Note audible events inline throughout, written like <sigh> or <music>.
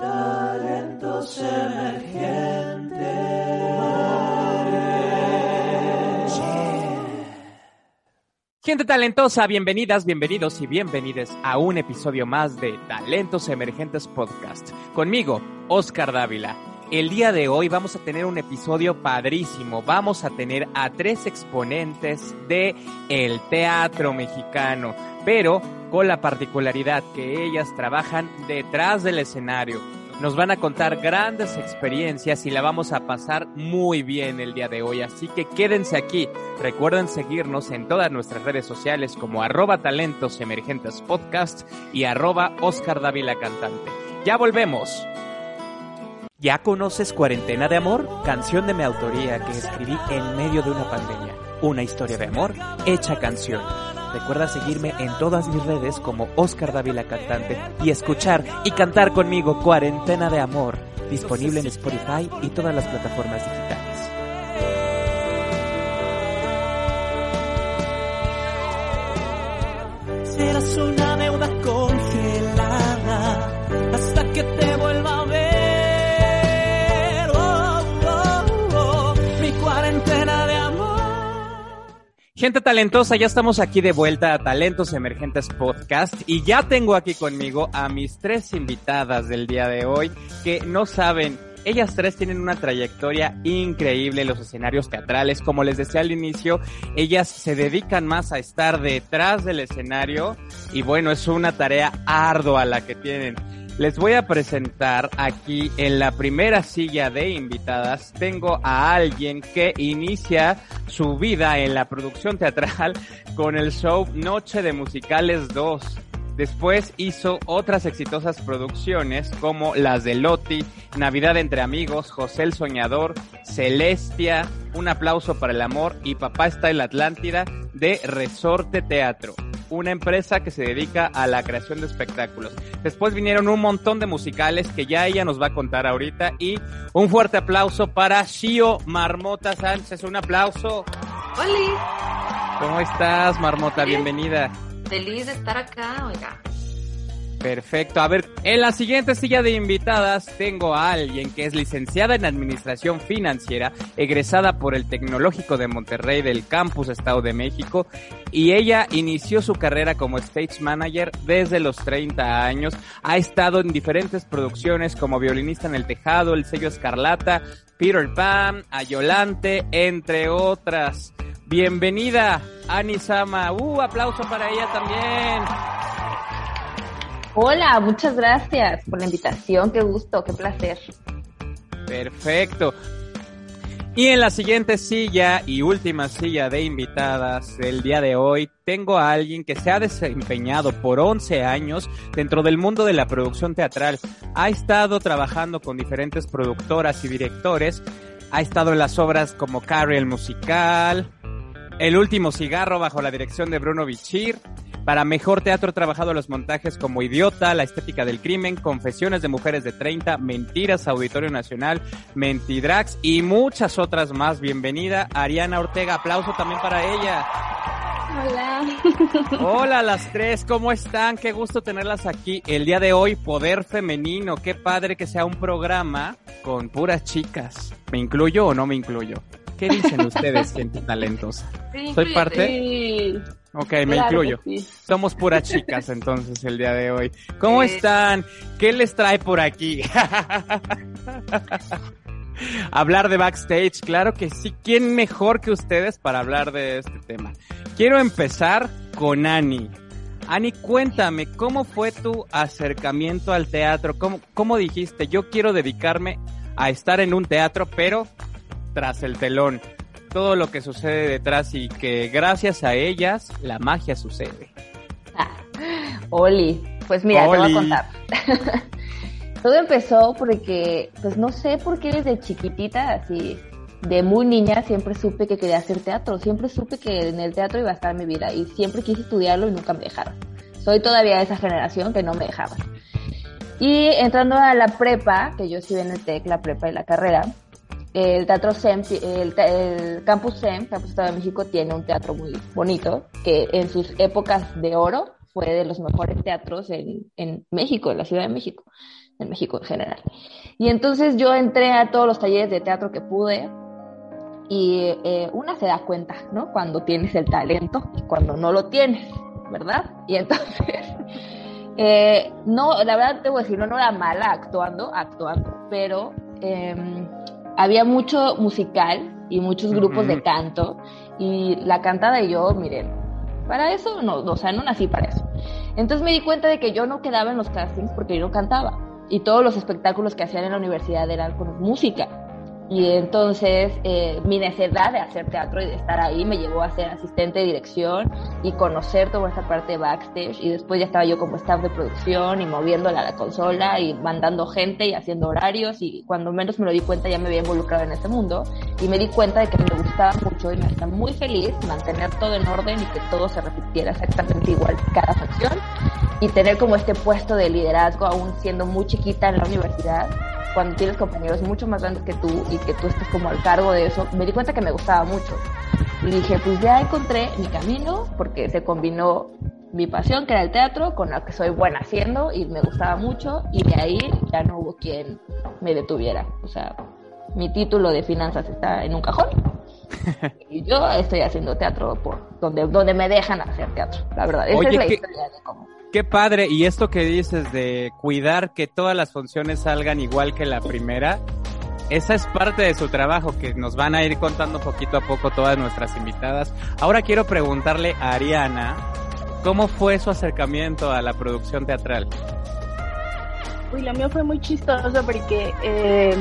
Talentos emergentes. Gente talentosa, bienvenidas, bienvenidos y bienvenides a un episodio más de Talentos Emergentes Podcast. Conmigo, Oscar Dávila. El día de hoy vamos a tener un episodio padrísimo. Vamos a tener a tres exponentes de el teatro mexicano, pero con la particularidad que ellas trabajan detrás del escenario. Nos van a contar grandes experiencias y la vamos a pasar muy bien el día de hoy. Así que quédense aquí. Recuerden seguirnos en todas nuestras redes sociales como arroba talentos emergentes podcast y arroba Oscar Dávila Cantante. Ya volvemos. ¿Ya conoces Cuarentena de Amor? Canción de mi autoría que escribí en medio de una pandemia. Una historia de amor hecha canción. Recuerda seguirme en todas mis redes como Oscar Dávila Cantante y escuchar y cantar conmigo Cuarentena de Amor, disponible en Spotify y todas las plataformas digitales. Serás una deuda congelada hasta que te Gente talentosa, ya estamos aquí de vuelta a Talentos Emergentes Podcast y ya tengo aquí conmigo a mis tres invitadas del día de hoy que no saben, ellas tres tienen una trayectoria increíble en los escenarios teatrales, como les decía al inicio, ellas se dedican más a estar detrás del escenario y bueno, es una tarea ardua la que tienen. Les voy a presentar aquí en la primera silla de invitadas. Tengo a alguien que inicia su vida en la producción teatral <laughs> con el show Noche de Musicales 2. Después hizo otras exitosas producciones como las de Loti, Navidad entre Amigos, José el Soñador, Celestia, Un aplauso para el amor y Papá está en la Atlántida de Resorte Teatro, una empresa que se dedica a la creación de espectáculos. Después vinieron un montón de musicales que ya ella nos va a contar ahorita y un fuerte aplauso para Shio Marmota Sánchez. Un aplauso. Hola, ¿Cómo estás, Marmota? Bienvenida. feliz de estar acá, oiga. Perfecto. A ver, en la siguiente silla de invitadas tengo a alguien que es licenciada en Administración Financiera, egresada por el Tecnológico de Monterrey del Campus Estado de México, y ella inició su carrera como stage manager desde los 30 años. Ha estado en diferentes producciones como violinista en el tejado, el sello Escarlata, Peter Pan, Ayolante, entre otras. Bienvenida, Ani Sama. Uh, aplauso para ella también. Hola, muchas gracias por la invitación, qué gusto, qué placer. Perfecto. Y en la siguiente silla y última silla de invitadas del día de hoy, tengo a alguien que se ha desempeñado por 11 años dentro del mundo de la producción teatral. Ha estado trabajando con diferentes productoras y directores. Ha estado en las obras como Carrie el musical, El último cigarro bajo la dirección de Bruno Bichir. Para mejor teatro trabajado los montajes como Idiota, La estética del crimen, Confesiones de mujeres de 30, Mentiras, Auditorio Nacional, Mentidrax y muchas otras más. Bienvenida Ariana Ortega, aplauso también para ella. Hola. Hola a las tres, ¿cómo están? Qué gusto tenerlas aquí. El día de hoy, Poder Femenino, qué padre que sea un programa con puras chicas. ¿Me incluyo o no me incluyo? ¿Qué dicen ustedes, gente talentosa? ¿Soy parte? Sí, Ok, me claro incluyo. sí. Somos puras chicas entonces el día de hoy. ¿Cómo Eh. están? ¿Qué les trae por aquí? <laughs> hablar de backstage, claro que sí. ¿Quién mejor que ustedes para hablar de este tema? Quiero empezar con Ani. Ani, cuéntame, ¿cómo fue tu acercamiento al teatro? ¿Cómo, cómo dijiste, yo quiero dedicarme a estar en un teatro, pero tras el telón? Todo lo que sucede detrás y que gracias a ellas la magia sucede. Ah, Oli, pues mira, te voy a contar. <laughs> Todo empezó porque, pues no sé por qué desde chiquitita, así, de muy niña, siempre supe que quería hacer teatro. Siempre supe que en el teatro iba a estar mi vida y siempre quise estudiarlo y nunca me dejaron. Soy todavía de esa generación que no me dejaban. Y entrando a la prepa, que yo estudié en el TEC, la prepa y la carrera, el Teatro SEM, el, el Campus SEM, Campus Estado de México, tiene un teatro muy bonito, que en sus épocas de oro fue de los mejores teatros en, México, en la Ciudad de México. en México en general. Y entonces yo entré a todos los talleres de teatro que pude y eh, una se da cuenta, ¿no? Cuando tienes el talento y cuando no lo tienes, ¿verdad? Y entonces, <laughs> eh, no, la verdad te voy a decir, no, no era mala actuando, actuando, pero em, había mucho musical y muchos grupos de canto y la cantada y yo, miren, para eso no, o sea, no nací para eso. Entonces me di cuenta de que yo no quedaba en los castings porque yo no cantaba y todos los espectáculos que hacían en la universidad eran con música. Y entonces eh, mi necesidad de hacer teatro y de estar ahí me llevó a ser asistente de dirección y conocer toda esta parte de backstage. Y después ya estaba yo como staff de producción y moviéndola a la consola y mandando gente y haciendo horarios. Y cuando menos me lo di cuenta ya me había involucrado en este mundo. Y me di cuenta de que me gustaba mucho y me hacía muy feliz mantener todo en orden y que todo se repitiera exactamente igual cada facción. Y tener como este puesto de liderazgo aún siendo muy chiquita en la universidad cuando tienes compañeros mucho más grandes que tú y que tú estés como al cargo de eso, me di cuenta que me gustaba mucho. Y dije, pues ya encontré mi camino porque se combinó mi pasión, que era el teatro, con lo que soy buena haciendo y me gustaba mucho y de ahí ya no hubo quien me detuviera. O sea, mi título de finanzas está en un cajón <laughs> y yo estoy haciendo teatro por donde, donde me dejan hacer teatro, la verdad. Esa es la historia de cómo. Qué padre, y esto que dices de cuidar que todas las funciones salgan igual que la primera, esa es parte de su trabajo que nos van a ir contando poquito a poco todas nuestras invitadas. Ahora quiero preguntarle a Ariana, ¿cómo fue su acercamiento a la producción teatral? Uy, lo mío fue muy chistoso porque eh,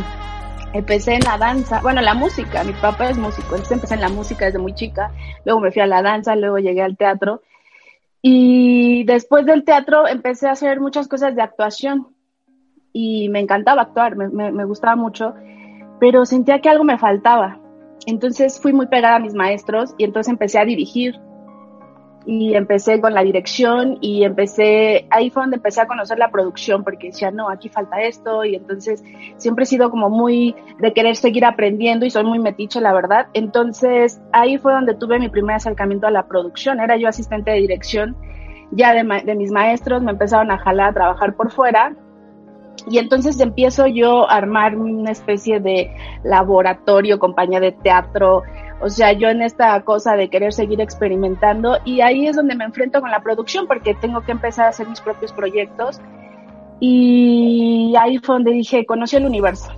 empecé en la danza, bueno, la música, mi papá es músico, entonces empecé en la música desde muy chica, luego me fui a la danza, luego llegué al teatro y después del teatro empecé a hacer muchas cosas de actuación y me encantaba actuar, me, me, gustaba mucho, pero sentía que algo me faltaba. Entonces fui muy pegada a mis maestros y entonces empecé a dirigir y empecé con la dirección y empecé, ahí fue donde empecé a conocer la producción porque decía, no, aquí falta esto y entonces siempre he sido como muy de querer seguir aprendiendo y soy muy metiche, la verdad. Entonces ahí fue donde tuve mi primer acercamiento a la producción, era yo asistente de dirección ya de, de mis maestros, me empezaron a jalar a trabajar por fuera y entonces empiezo yo a armar una especie de laboratorio, compañía de teatro, o sea, yo en esta cosa de querer seguir experimentando y ahí es donde me enfrento con la producción porque tengo que empezar a hacer mis propios proyectos. Y ahí fue donde dije, conocí el universo,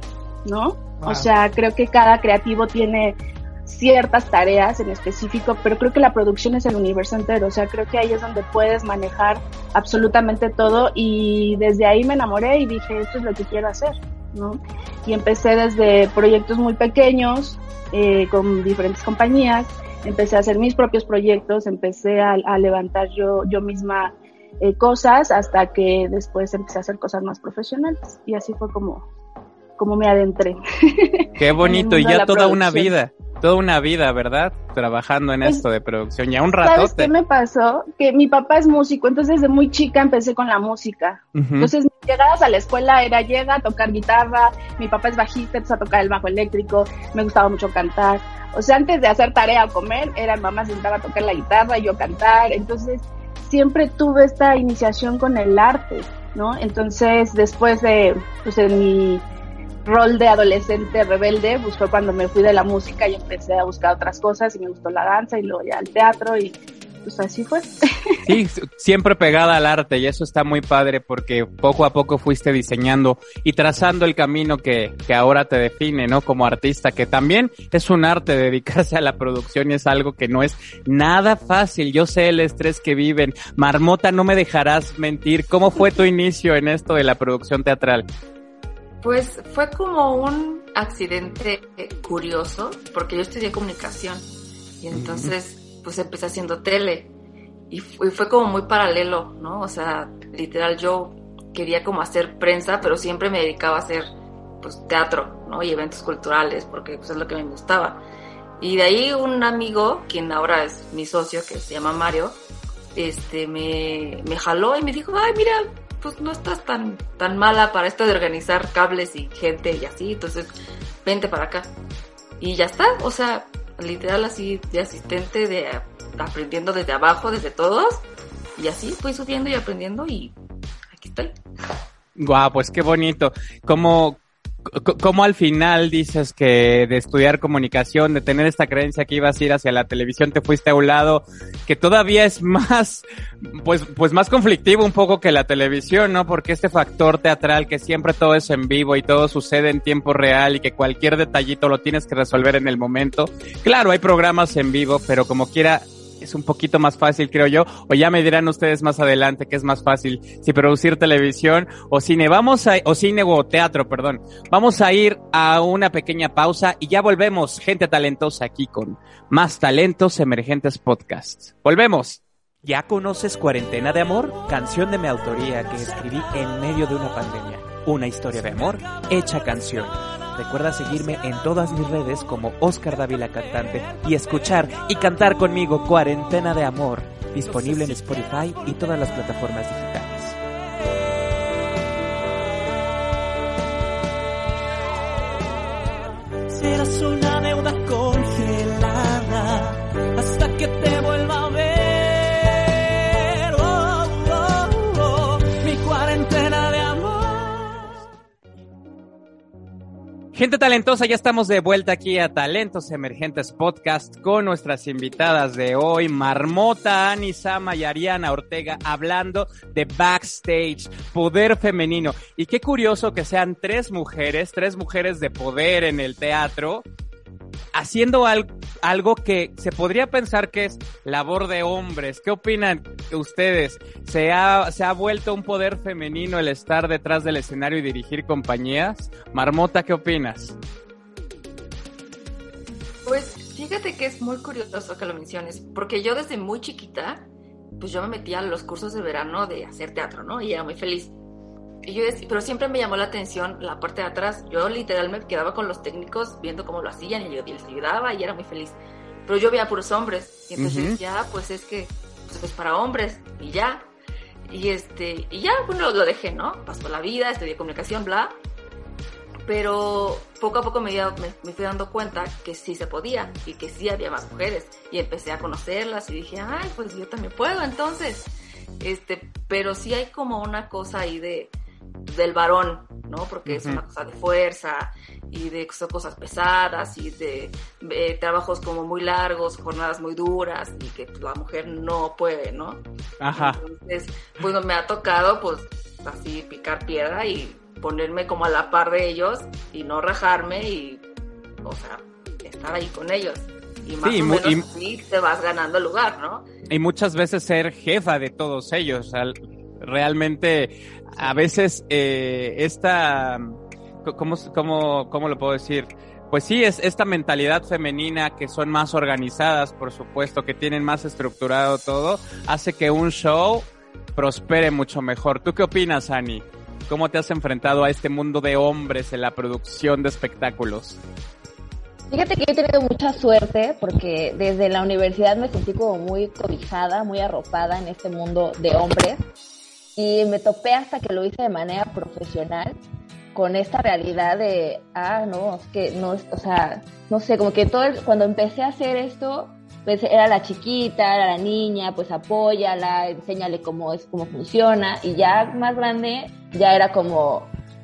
¿no? O sea, creo que cada creativo tiene ciertas tareas en específico, pero creo que la producción es el universo entero, o sea, creo que ahí es donde puedes manejar absolutamente todo y desde ahí me enamoré y dije, esto es lo que quiero hacer, ¿no? Y empecé desde proyectos muy pequeños, eh, con diferentes compañías, empecé a hacer mis propios proyectos, empecé a, levantar yo, yo misma eh, cosas hasta que después empecé a hacer cosas más profesionales y así fue como, como me adentré. Qué bonito, y ya toda una vida toda una vida, ¿verdad? Trabajando en pues, esto de producción, ya un rato. ¿Sabes qué me pasó? Que mi papá es músico, entonces desde muy chica empecé con la música. Entonces, mis llegadas a la escuela era llega a tocar guitarra, mi papá es bajista, empezó a tocar el bajo eléctrico, me gustaba mucho cantar. O sea, antes de hacer tarea o comer, era mamá sentada a tocar la guitarra y yo cantar. Entonces, siempre tuve esta iniciación con el arte, ¿no? Entonces, después de, pues en mi rol de adolescente rebelde, pues cuando me fui de la música y empecé a buscar otras cosas y me gustó la danza y luego ya el teatro y pues así fue. <laughs> Sí, siempre pegada al arte y eso está muy padre porque poco a poco fuiste diseñando y trazando el camino que, que ahora te define, ¿no? Como artista, que también es un arte <laughs> dedicarse a la producción y es algo que no es nada fácil. Yo sé el estrés que viven. Marmota, no me dejarás mentir. ¿Cómo fue tu inicio en esto de la producción teatral? Pues fue como un accidente curioso, porque yo estudié comunicación y entonces pues empecé haciendo tele y fue, como muy paralelo, ¿no? O sea, literal yo quería como hacer prensa, pero siempre me dedicaba a hacer pues teatro, ¿no? Y eventos culturales, porque pues es lo que me gustaba. Y de ahí un amigo, quien ahora es mi socio, que se llama Mario, este, me, me jaló y me dijo, ay, mira, pues no estás tan, tan mala para esto de organizar cables y gente y así, entonces vente para acá. Y ya está, o sea, literal así de asistente, de aprendiendo desde abajo, desde todos, y así fui subiendo y aprendiendo y aquí estoy. Guau, pues qué bonito. Como, ¿Cómo al final dices que de estudiar comunicación, de tener esta creencia que ibas a ir hacia la televisión, te fuiste a un lado que todavía es más, pues, pues más conflictivo un poco que la televisión, ¿no? Porque este factor teatral que siempre todo es en vivo y todo sucede en tiempo real y que cualquier detallito lo tienes que resolver en el momento. Claro, hay programas en vivo, pero como quiera, es un poquito más fácil, creo yo, o ya me dirán ustedes más adelante que es más fácil si producir televisión o cine. Vamos a, o cine o teatro, perdón. Vamos a ir a una pequeña pausa y ya volvemos, gente talentosa aquí con más talentos emergentes podcasts. Volvemos. ¿Ya conoces Cuarentena de Amor? Canción de mi autoría que escribí en medio de una pandemia. Una historia de amor hecha canción. Recuerda seguirme en todas mis redes como Oscar Davila Cantante y escuchar y cantar conmigo Cuarentena de Amor, disponible en Spotify y todas las plataformas digitales. Gente talentosa, ya estamos de vuelta aquí a Talentos Emergentes Podcast con nuestras invitadas de hoy, Marmota, Ani Sama y Ariana Ortega, hablando de backstage, poder femenino. Y qué curioso que sean tres mujeres, tres mujeres de poder en el teatro, haciendo al- algo que se podría pensar que es labor de hombres. ¿Qué opinan ustedes? ¿Se ha, ¿Se ha vuelto un poder femenino el estar detrás del escenario y dirigir compañías? Marmota, ¿qué opinas? Pues fíjate que es muy curioso que lo menciones, porque yo desde muy chiquita, pues yo me metía a los cursos de verano de hacer teatro, ¿no? Y era muy feliz. Y yo dec- pero siempre me llamó la atención la parte de atrás. Yo literal me quedaba con los técnicos viendo cómo lo hacían y yo les ayudaba y era muy feliz. Pero yo veía puros hombres y entonces ya, pues es que pues, es para hombres y ya. Y este, y ya, bueno, lo dejé, ¿no? Pasó la vida, estudié comunicación, bla pero poco a poco me, me, me fui dando cuenta que sí se podía y que sí había más mujeres y empecé a conocerlas y dije, ay, pues yo también puedo entonces. Este, pero sí hay como una cosa ahí de del varón, ¿no? Porque es una cosa de fuerza y de cosas pesadas y de eh, trabajos como muy largos, jornadas muy duras y que la mujer no puede, ¿no? Ajá. Entonces, pues me ha tocado, pues, así picar piedra y ponerme como a la par de ellos y no rajarme y, o sea, estar ahí con ellos. Y más Sí, o menos y- así te vas ganando el lugar, ¿no? Y muchas veces ser jefa de todos ellos. O sea, realmente, a veces, eh, esta, ¿cómo, cómo, ¿cómo lo puedo decir? Pues sí, es esta mentalidad femenina que son más organizadas, por supuesto, que tienen más estructurado todo, hace que un show prospere mucho mejor. ¿Tú qué opinas, Ani? ¿Cómo te has enfrentado a este mundo de hombres en la producción de espectáculos? Fíjate que he tenido mucha suerte porque desde la universidad me sentí como muy cobijada, muy arropada en este mundo de hombres y me topé hasta que lo hice de manera profesional con esta realidad de, ah, no, es que no, o sea, no sé, como que todo, el- cuando empecé a hacer esto, pues era la chiquita, era la niña, pues apóyala, enséñale cómo es, cómo funciona y ya más grande ya era como,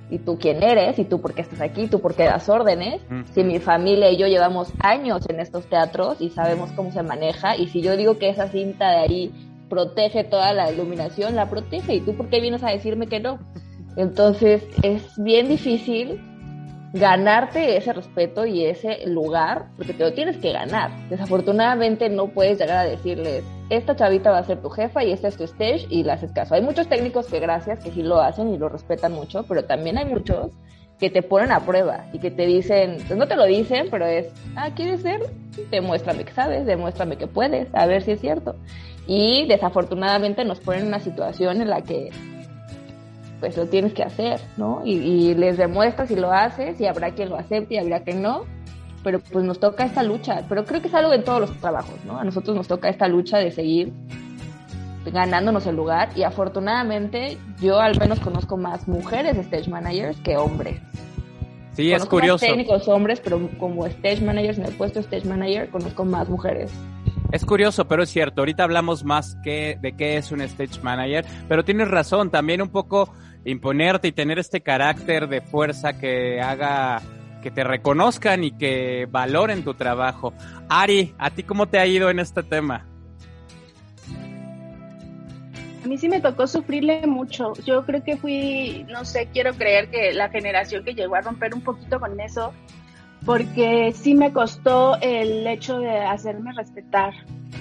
¿y tú quién eres? ¿Y tú por qué estás aquí? ¿Tú por qué das órdenes? Si mi familia y yo llevamos años en estos teatros y sabemos cómo se maneja, y si yo digo que esa cinta de ahí protege toda la iluminación, la protege, ¿y tú por qué vienes a decirme que no? Entonces es bien difícil ganarte ese respeto y ese lugar, porque te lo tienes que ganar. Desafortunadamente no puedes llegar a decirles, esta chavita va a ser tu jefa y este es tu stage y le haces caso. Hay muchos técnicos que gracias, que sí lo hacen y lo respetan mucho, pero también hay muchos que te ponen a prueba y que te dicen, pues no te lo dicen, pero es, ah, ¿quieres ser? Demuéstrame que sabes, demuéstrame que puedes, a ver si es cierto. Y desafortunadamente nos ponen en una situación en la que pues lo tienes que hacer, ¿no? Y, y les demuestras y lo haces y habrá quien lo acepte y habrá quien no, pero pues nos toca esta lucha, pero creo que es algo en todos los trabajos, ¿no? A nosotros nos toca esta lucha de seguir ganándonos el lugar y afortunadamente yo al menos conozco más mujeres stage managers que hombres. Sí, es Conozco más curioso. técnicos hombres, pero como stage managers en el puesto stage manager conozco más mujeres. Es curioso, pero es cierto. Ahorita hablamos más que de qué es un stage manager, pero tienes razón. También un poco imponerte y tener este carácter de fuerza que haga que te reconozcan y que valoren tu trabajo. Ari, ¿a ti cómo te ha ido en este tema? A mí sí me tocó sufrirle mucho. Yo creo que fui, no sé, quiero creer que la generación que llegó a romper un poquito con eso, porque sí me costó el hecho de hacerme respetar.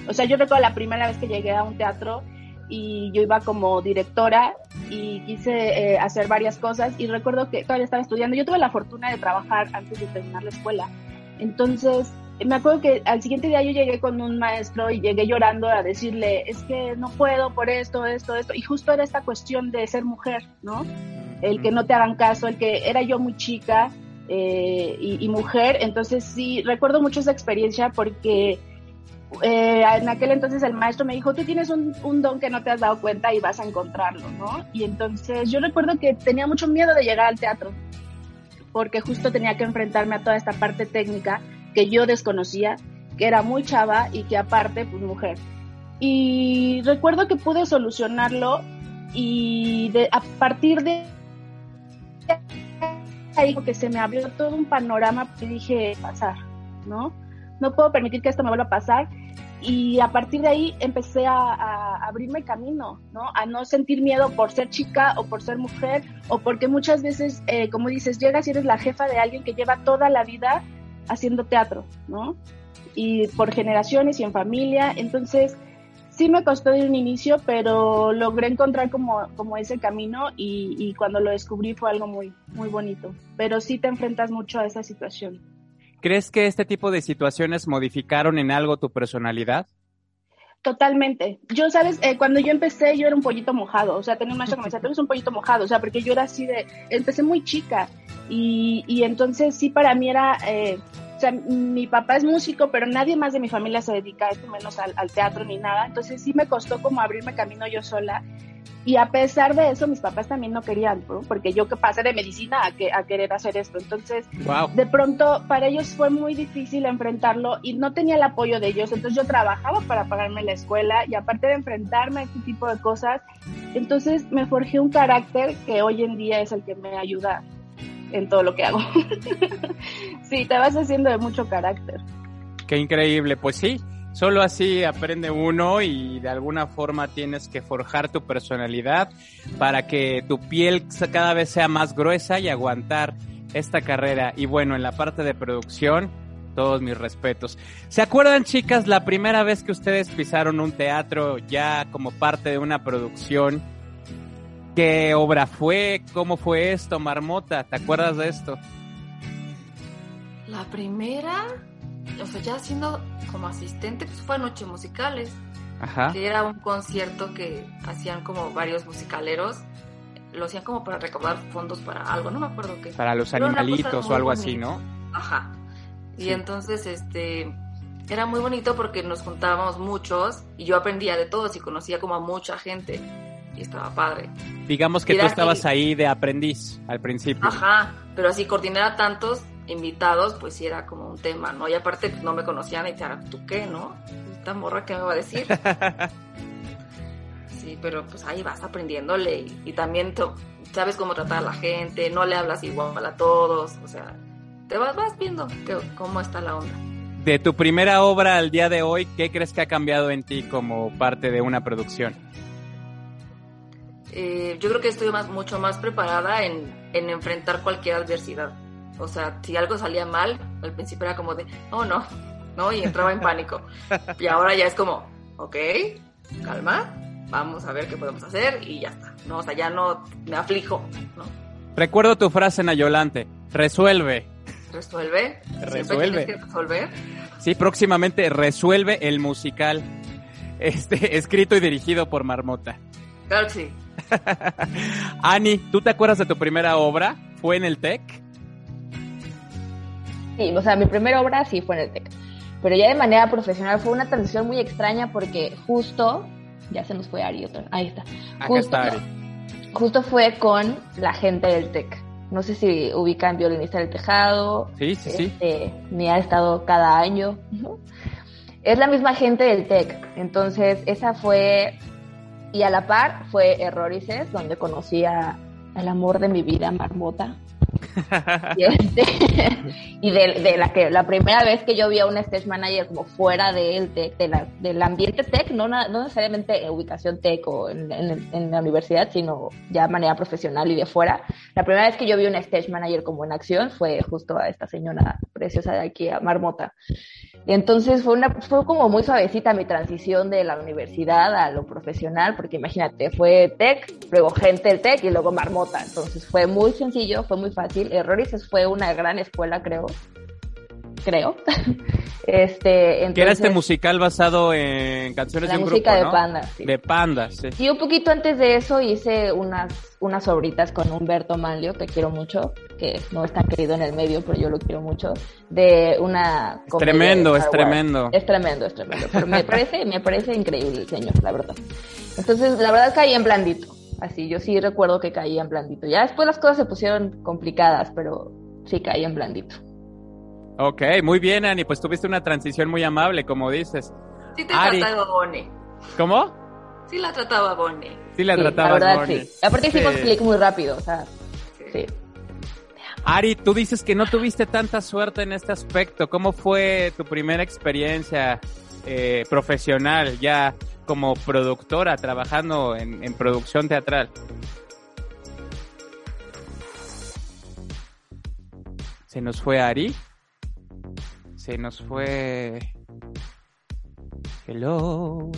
O sea, yo recuerdo la primera vez que llegué a un teatro y yo iba como directora y quise eh, hacer varias cosas y recuerdo que todavía estaba estudiando. Yo tuve la fortuna de trabajar antes de terminar la escuela. Entonces, me acuerdo que al siguiente día yo llegué con un maestro y llegué llorando a decirle, es que no puedo por esto, esto, esto. Y justo era esta cuestión de ser mujer, ¿no? El que no te hagan caso, el que era yo muy chica eh, y, y, mujer. Entonces sí, recuerdo mucho esa experiencia porque eh, en aquel entonces el maestro me dijo, tú tienes un, un, don que no te has dado cuenta y vas a encontrarlo, ¿no? Y entonces yo recuerdo que tenía mucho miedo de llegar al teatro porque justo tenía que enfrentarme a toda esta parte técnica que yo desconocía, que era muy chava y que aparte, pues mujer. Y recuerdo que pude solucionarlo y de, a partir de ahí que se me abrió todo un panorama y dije, pasar, ¿no? No puedo permitir que esto me vuelva a pasar. Y a partir de ahí empecé a, a, abrirme camino, ¿no? A no sentir miedo por ser chica o por ser mujer o porque muchas veces, eh, como dices, llegas y eres la jefa de alguien que lleva toda la vida haciendo teatro, ¿no? Y por generaciones y en familia. Entonces, sí me costó de un inicio, pero logré encontrar como, como ese camino y, y, cuando lo descubrí fue algo muy, muy bonito. Pero sí te enfrentas mucho a esa situación. ¿Crees que este tipo de situaciones modificaron en algo tu personalidad? Totalmente. Yo, sabes, eh, cuando yo empecé, yo era un pollito mojado. O sea, tenía un maestro que me decía, tú eres un pollito mojado. O sea, porque yo era así de. Empecé muy chica. Y, y entonces, sí, para mí era. Eh, sea, mi papá es músico, pero nadie más de mi familia se dedica a esto, menos al, al teatro ni nada. Entonces, sí me costó como abrirme camino yo sola. Y a pesar de eso, mis papás también no querían, ¿no? porque yo que pasé de medicina a, que, a querer hacer esto. Entonces, wow. de pronto, para ellos fue muy difícil enfrentarlo y no tenía el apoyo de ellos. Entonces, yo trabajaba para pagarme la escuela y aparte de enfrentarme a este tipo de cosas, entonces me forjé un carácter que hoy en día es el que me ayuda en todo lo que hago. <laughs> sí, te vas haciendo de mucho carácter. Qué increíble, pues sí, Solo así aprende uno y de alguna forma tienes que forjar tu personalidad para que tu piel cada vez sea más gruesa y aguantar esta carrera. Y bueno, en la parte de producción, todos mis respetos. ¿Se acuerdan, chicas, la primera vez que ustedes pisaron un teatro ya como parte de una producción? ¿Qué obra fue? ¿Cómo fue esto, Marmota? ¿Te acuerdas de esto? La primera, o sea, ya siendo como asistente, pues fue Noche Musicales. Ajá. Que era un concierto que hacían como varios musicaleros. Lo hacían como para recaudar fondos para algo, no me acuerdo qué. Para los animalitos o algo así, ¿no? Ajá. Y sí. entonces, este, era muy bonito porque nos juntábamos muchos y yo aprendía de todos y conocía como a mucha gente. Y estaba padre. Digamos que tú estabas ahí de aprendiz al principio. Ajá, pero así coordinar a tantos invitados, pues sí era como un tema, ¿no? Y aparte pues, no me conocían y decían, ¿tú qué, no? Esta morra, ¿qué me va a decir? <laughs> sí, pero pues ahí vas aprendiéndole y, y también te, sabes cómo tratar a la gente, no le hablas igual a todos, o sea, te vas, vas viendo que, cómo está la onda. De tu primera obra al día de hoy, ¿qué crees que ha cambiado en ti como parte de una producción? Eh, yo creo que estoy más, mucho más preparada en, en enfrentar cualquier adversidad. O sea, si algo salía mal, al principio era como de, oh no, <laughs> ¿no? Y entraba en pánico. Y ahora ya es como, ok, calma, vamos a ver qué podemos hacer y ya está, ¿no? O sea, ya no me aflijo, ¿no? Recuerdo tu frase, Nayolante, resuelve. ¿Resuelve? Resuelve. Que resolver? Sí, próximamente resuelve el musical, este, <laughs> escrito y dirigido por Marmota. Claro que sí. <laughs> Ani, ¿tú te acuerdas de tu primera obra? ¿Fue en el TEC? Sí, o sea, mi primera obra sí fue en el TEC. Pero ya de manera profesional fue una transición muy extraña porque justo, ya se nos fue Ari otra, ahí está. Acá Justo, está Ari. justo fue con la gente del TEC. No sé si ubican Violinista del Tejado. Sí, sí, sí. Este, ni ha estado cada año. ¿no? Es la misma gente del TEC. Entonces, esa fue. Y a la par fue Errorices, donde conocí a, al amor de mi vida, Marmota. <laughs> y este, y de, de la que la primera vez que yo vi a un stage manager como fuera del tech, de la, del ambiente tech, no, no necesariamente en ubicación tech o en, en- en la universidad, sino ya de manera profesional y de fuera. La primera vez que yo vi un stage manager como en acción fue justo a esta señora preciosa de aquí, a Marmota. Y entonces fue, una, fue como muy suavecita mi transición de la universidad a lo profesional, porque imagínate, fue tech, luego gente del tech y luego marmota. Entonces fue muy sencillo, fue muy fácil. Errores fue una gran escuela, creo. Creo. <laughs> este, entonces, Que era este musical basado en canciones La de un música grupo, de ¿no? Panda, sí. De Panda, sí. Sí, un poquito antes de eso hice unas, unas obritas con Humberto Manlio, que quiero mucho, que no es tan querido en el medio, pero yo lo quiero mucho, de una... Es tremendo, es tremendo. Es tremendo, es tremendo. Pero me <laughs> parece, me parece increíble el señor, la verdad. Entonces, la verdad caí en blandito. Así, yo sí recuerdo que caí en blandito. Ya después las cosas se pusieron complicadas, pero sí caí en blandito. Ok, muy bien, Ani. Pues tuviste una transición muy amable, como dices. Sí te Ari. trataba Bonnie. ¿Cómo? Sí la trataba Bonnie. Sí, la Sí, tratabas, la verdad, Bonnie. sí. Aparte hicimos Sí. clic muy rápido, o sea, sí. Ari, tú dices que no tuviste tanta suerte en este aspecto. ¿Cómo fue tu primera experiencia eh, profesional ya como productora trabajando en, en producción teatral? Se nos fue Ari. Se nos fue. Hello.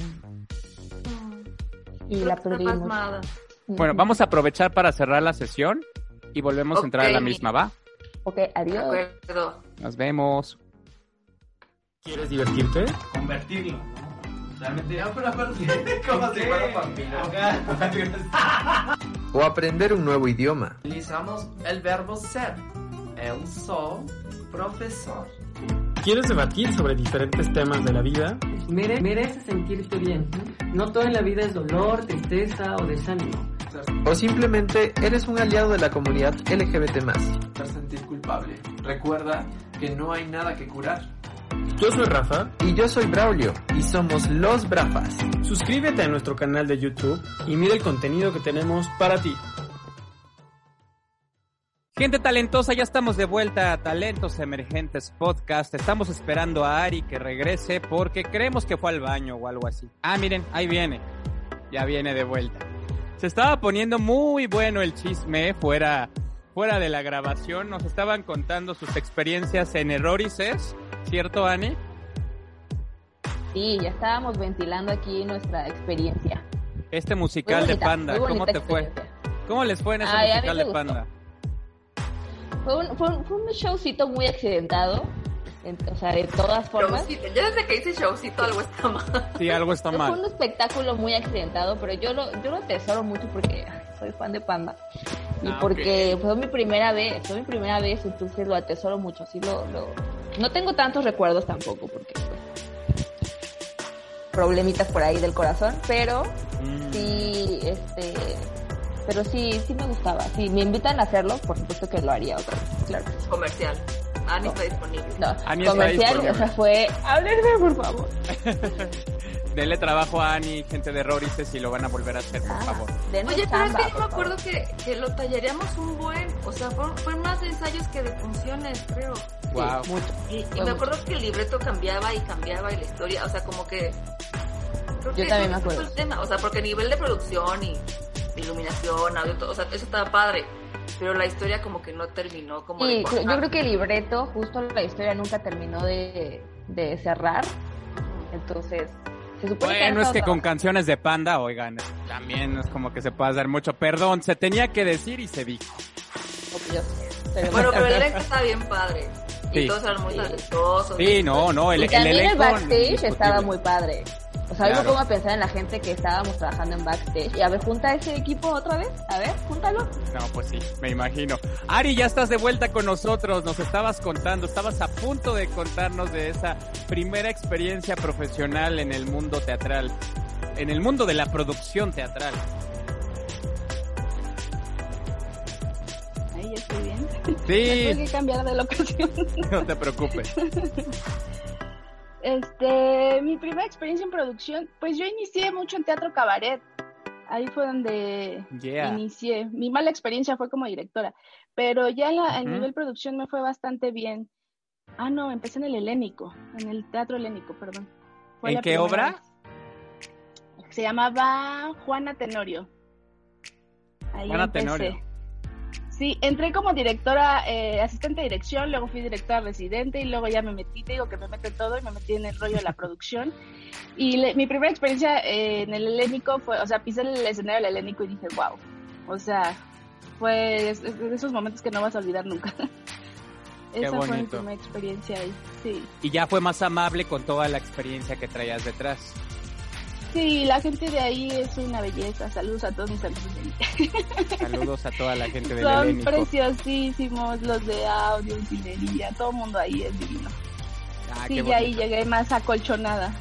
Y la perdimos. pasmada. Bueno, vamos a aprovechar para cerrar la sesión y volvemos a entrar a la misma, ¿va? Ok, De adiós. acuerdo. Nos vemos. ¿Quieres divertirte? convertirlo, ¿no? Realmente, no, pero aparte, <laughs> como si fuera vampiro. o aprender un nuevo idioma. Utilizamos el verbo ser. Eu sou profesor. ¿Quieres debatir sobre diferentes temas de la vida? Mere- mereces sentirte bien. No todo en la vida es dolor, tristeza o desánimo. O simplemente eres un aliado de la comunidad LGBT+. Te sentir culpable. Recuerda que no hay nada que curar. Yo soy Rafa. Y yo soy Braulio, y somos los Brafas. Suscríbete a nuestro canal de YouTube y mira el contenido que tenemos para ti. Gente talentosa, ya estamos de vuelta a Talentos Emergentes Podcast. Estamos esperando a Ari que regrese porque creemos que fue al baño o algo así. Ah, miren, ahí viene. Ya viene de vuelta. Se estaba poniendo muy bueno el chisme fuera, fuera de la grabación. Nos estaban contando sus experiencias en Errorices, ¿cierto, Ani? Sí, ya estábamos ventilando aquí nuestra experiencia. Este musical de Panda, ¿cómo te fue? ¿Cómo les fue en ese Ay, musical de. Panda? Fue un, fue, un, fue un showcito muy accidentado, en- o sea, de todas formas. Showcito. Ya desde que hice showcito algo está mal. Sí, algo está Fue un mal. espectáculo muy accidentado, pero yo lo, yo lo atesoro mucho porque soy fan de Panda. Y Ah, porque fue mi primera vez, fue mi primera vez, entonces lo atesoro mucho. Sí, lo, lo... No tengo tantos recuerdos tampoco, porque pues, problemitas por ahí del corazón, pero Mm. sí, este, pero sí, sí me gustaba. Si me invitan a hacerlo, por supuesto que lo haría otra vez, claro. Comercial. Ani está disponible. No, Ani está comercial, disponible. o sea, fue, háblenme por favor. <laughs> Denle trabajo a Ani, gente de Errorices, y lo van a volver a hacer, por Ah, favor. Oye, pero es que yo me acuerdo que, que lo tallaríamos un buen, o sea, fueron, fueron más de ensayos que de funciones, creo. Wow. Y, y Fue me mucho. acuerdo que el libreto cambiaba y cambiaba y la historia, o sea, como que... Creo Yo que también me fue acuerdo. el tema, o sea, porque a nivel de producción y iluminación, audio, todo, o sea, eso estaba padre, pero la historia como que no terminó como de Sí, cuajar. yo creo que el libreto, justo la historia nunca terminó de, de cerrar. Entonces, se supone Bueno, que es que con canciones de Panda, oigan, también es como que se pueda dar mucho perdón. Se tenía que decir y se dijo. pero- Bueno, pero el elenco <laughs> estaba bien padre. Y Sí. todos eran muy Sí. talentosos. Sí, no, no, el, y el también el, elenco backstage estaba muy padre. O sea, yo me Claro. pongo a pensar en la gente que estábamos trabajando en backstage. Y a ver, junta ese equipo otra vez. A ver, júntalo. No, pues sí, me imagino. Ari, ya estás de vuelta con nosotros. Nos estabas contando, estabas a punto de contarnos de esa primera experiencia profesional en el mundo teatral, en el mundo de la producción teatral. Ahí estoy bien. Sí, <laughs> Tengo que cambiar de locación. no te preocupes. <laughs> Este, mi primera experiencia en producción, pues yo inicié mucho en teatro cabaret. Ahí fue donde Yeah. inicié. Mi mala experiencia fue como directora, pero ya la, a Ujú. nivel producción me fue bastante bien. Ah, no, empecé en el Helénico, en el Teatro Helénico, perdón. Fue ¿En qué obra? vez. Se llamaba Juana Tenorio. Ahí Juana empecé. Tenorio. Sí, entré como directora, eh, asistente de dirección, luego fui directora residente y luego ya me metí, te digo que me mete en todo y me metí en el rollo de la producción. Y le- mi primera experiencia eh, en el helénico fue, o sea, pisé el escenario del helénico y dije, wow. O sea, fue es- es de esos momentos que no vas a olvidar nunca. <laughs> Esa fue mi primera experiencia ahí, sí. Y ya fue más amable con toda la experiencia que traías detrás. Sí, la gente de ahí es una belleza. Saludos a todos mis amigos. <laughs> Saludos a toda la gente del Son Helénico. preciosísimos los de audio, utilería, todo el mundo ahí es divino. Ah, sí, ya ahí llegué más acolchonada.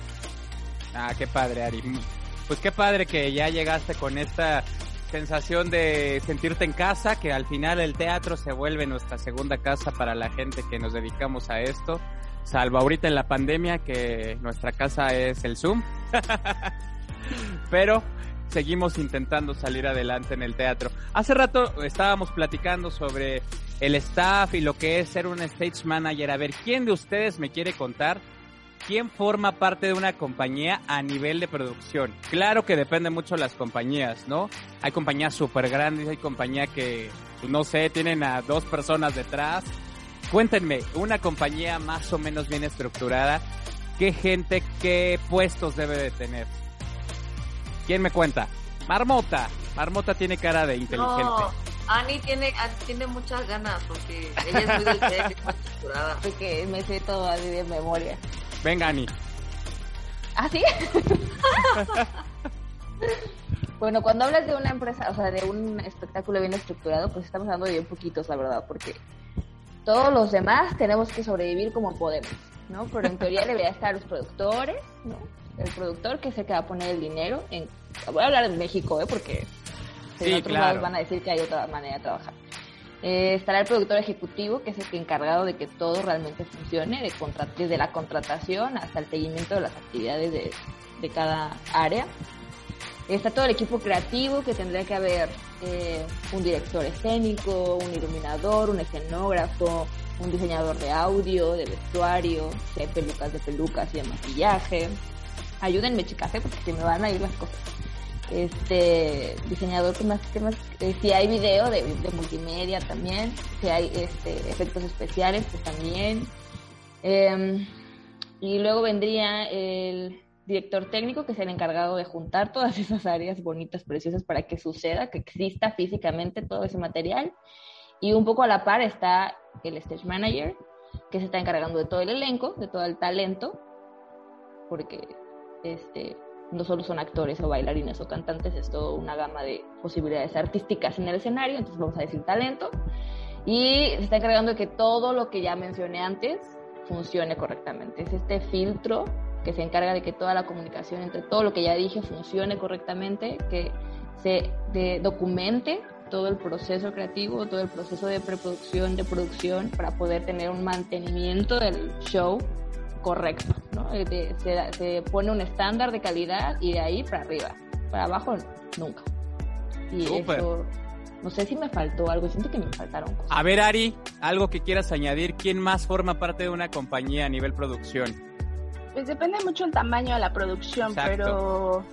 Ah, qué padre, Ari. Pues qué padre que ya llegaste con esta sensación de sentirte en casa, que al final el teatro se vuelve nuestra segunda casa para la gente que nos dedicamos a esto. Salvo ahorita en la pandemia que nuestra casa es el Zoom. <laughs> Pero seguimos intentando salir adelante en el teatro. Hace rato estábamos platicando sobre el staff y lo que es ser un stage manager. A ver, ¿quién de ustedes me quiere contar quién forma parte de una compañía a nivel de producción? Claro que depende mucho de las compañías, ¿no? Hay compañías súper grandes, hay compañías que, pues, no sé, tienen a dos personas detrás. Cuéntenme, una compañía más o menos bien estructurada, ¿qué gente, qué puestos debe de tener? ¿Quién me cuenta? Marmota. Marmota tiene cara de inteligente. No, Ani tiene, tiene muchas ganas porque ella es muy del es muy estructurada. <laughs> Porque me sé todo así de memoria. Venga, Ani. ¿Ah, sí? <laughs> bueno, cuando hablas de una empresa, o sea, de un espectáculo bien estructurado, pues estamos hablando de bien poquitos, la verdad, porque todos los demás tenemos que sobrevivir como podemos, ¿no? Pero en teoría <laughs> debería estar los productores, ¿no? El productor que es el que va a poner el dinero. En... Voy a hablar de México, ¿eh? Porque Sí, en otros claro. lados van a decir que hay otra manera de trabajar. Eh, estará el productor ejecutivo, que es el que encargado de que todo realmente funcione, de contra- desde la contratación hasta el seguimiento de las actividades de, de cada área. Está todo el equipo creativo, que tendría que haber eh, un director escénico, un iluminador, un escenógrafo, un diseñador de audio, de vestuario, hay pelucas de pelucas y de maquillaje. Ayúdenme, chicas, ¿eh? porque se me van a ir las cosas este diseñador que más que más Eh, si hay video de, de multimedia también si hay este efectos especiales pues también Em, y luego vendría el director técnico que es el encargado de juntar todas <laughs> esas áreas bonitas preciosas para que suceda que exista físicamente todo ese material y un poco a la par está el stage manager que se está encargando de todo el elenco de todo el talento porque este no solo son actores o bailarines o cantantes, es toda una gama de posibilidades artísticas en el escenario, entonces vamos a decir talento. Y se está encargando de que todo lo que ya mencioné antes funcione correctamente. Es este filtro que se encarga de que toda la comunicación entre todo lo que ya dije funcione correctamente, que se de- documente todo el proceso creativo, todo el proceso de preproducción, de producción, para poder tener un mantenimiento del show correcto, ¿no? De- se, se pone un estándar de calidad y de ahí para arriba, para abajo nunca. Y eso, no sé si me faltó algo, siento que me faltaron cosas. A ver, Ari, algo que quieras añadir. ¿Quién más forma parte de una compañía a nivel producción? Pues depende mucho el tamaño de la producción, Exacto. pero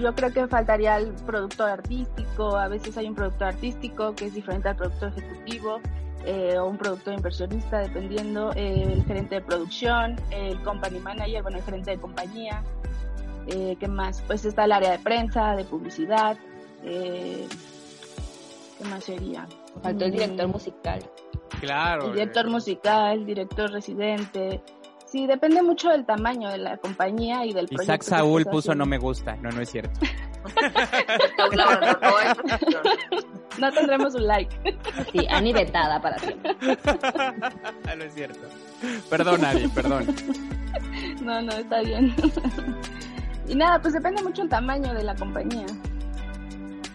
yo creo que faltaría el productor artístico. A veces hay un productor artístico que es diferente al productor ejecutivo, eh, o un productor inversionista, dependiendo, eh, el gerente de producción, el company manager, bueno, el gerente de compañía. Eh, ¿Qué más? Pues está el área de prensa, de publicidad. eh, ¿Qué más sería? Faltó el director Mm, musical. Claro. el director musical, director residente. Sí, depende mucho del tamaño de la compañía y del proyecto. Isaac Saúl puso haciendo. no me gusta. <laughs> <laughs> No, no es cierto. No, tendremos un like. Sí, Ani vetada para siempre. <laughs> no es cierto. Perdón, Ari, perdón. No, no, está bien. Y nada, pues depende mucho el tamaño de la compañía.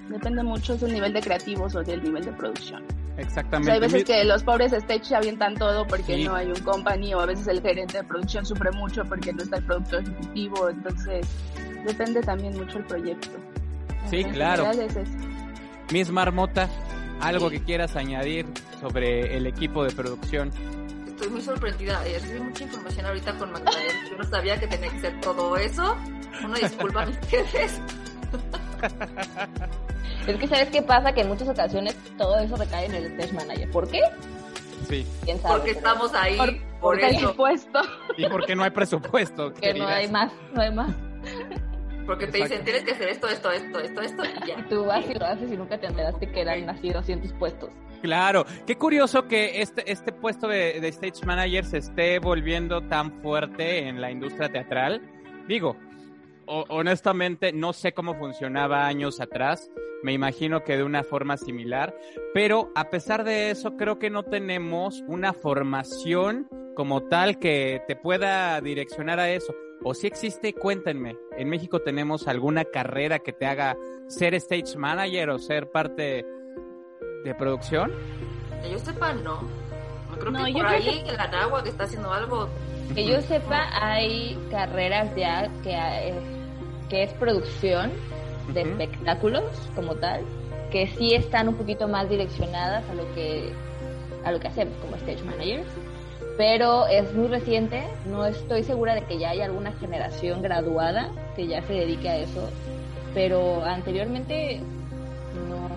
Depende mucho del nivel de creativos o del nivel de producción. O Exactamente. sea, hay veces que los pobres stage se avientan todo porque Sí. no hay un company o a veces el gerente de producción sufre mucho porque no está el productor ejecutivo. Entonces, depende también mucho el proyecto. Sí, claro. es eso. Miss Marmota, algo que quieras añadir sobre el equipo de producción. Estoy muy sorprendida. eh, Recibí mucha información ahorita con Magdalena. Yo no sabía que tenía que ser todo eso. Una disculpa a mis <laughs> jefes. Es que sabes qué pasa que en muchas ocasiones todo eso recae en el stage manager. ¿Por qué? Sí. ¿Quién sabe? Porque Pero estamos ahí Por, por, porque hay impuesto. Y porque no hay presupuesto. <laughs> que no queridas. hay más, no hay más. Porque te dicen, tienes que hacer esto, esto, esto, esto, esto, y ya. Tú vas y lo haces y nunca te enteraste que eran así 200 puestos. Claro, qué curioso que este, este puesto de, de stage manager se esté volviendo tan fuerte en la industria teatral. Digo, honestamente no sé cómo funcionaba años atrás, me imagino que de una forma similar, pero a pesar de eso creo que no tenemos una formación como tal que te pueda direccionar a eso. O si existe, cuéntenme. ¿En México tenemos alguna carrera que te haga ser stage manager o ser parte de producción? Que yo sepa, no. No creo No, que yo por creo ahí en la Nagua que está haciendo algo. Que yo sepa, hay carreras ya que, eh, que es producción de espectáculos como tal, que sí están un poquito más direccionadas a lo que a lo que hacemos como stage managers, pero es muy reciente, no estoy segura de que ya haya alguna generación graduada que ya se dedique a eso, pero anteriormente no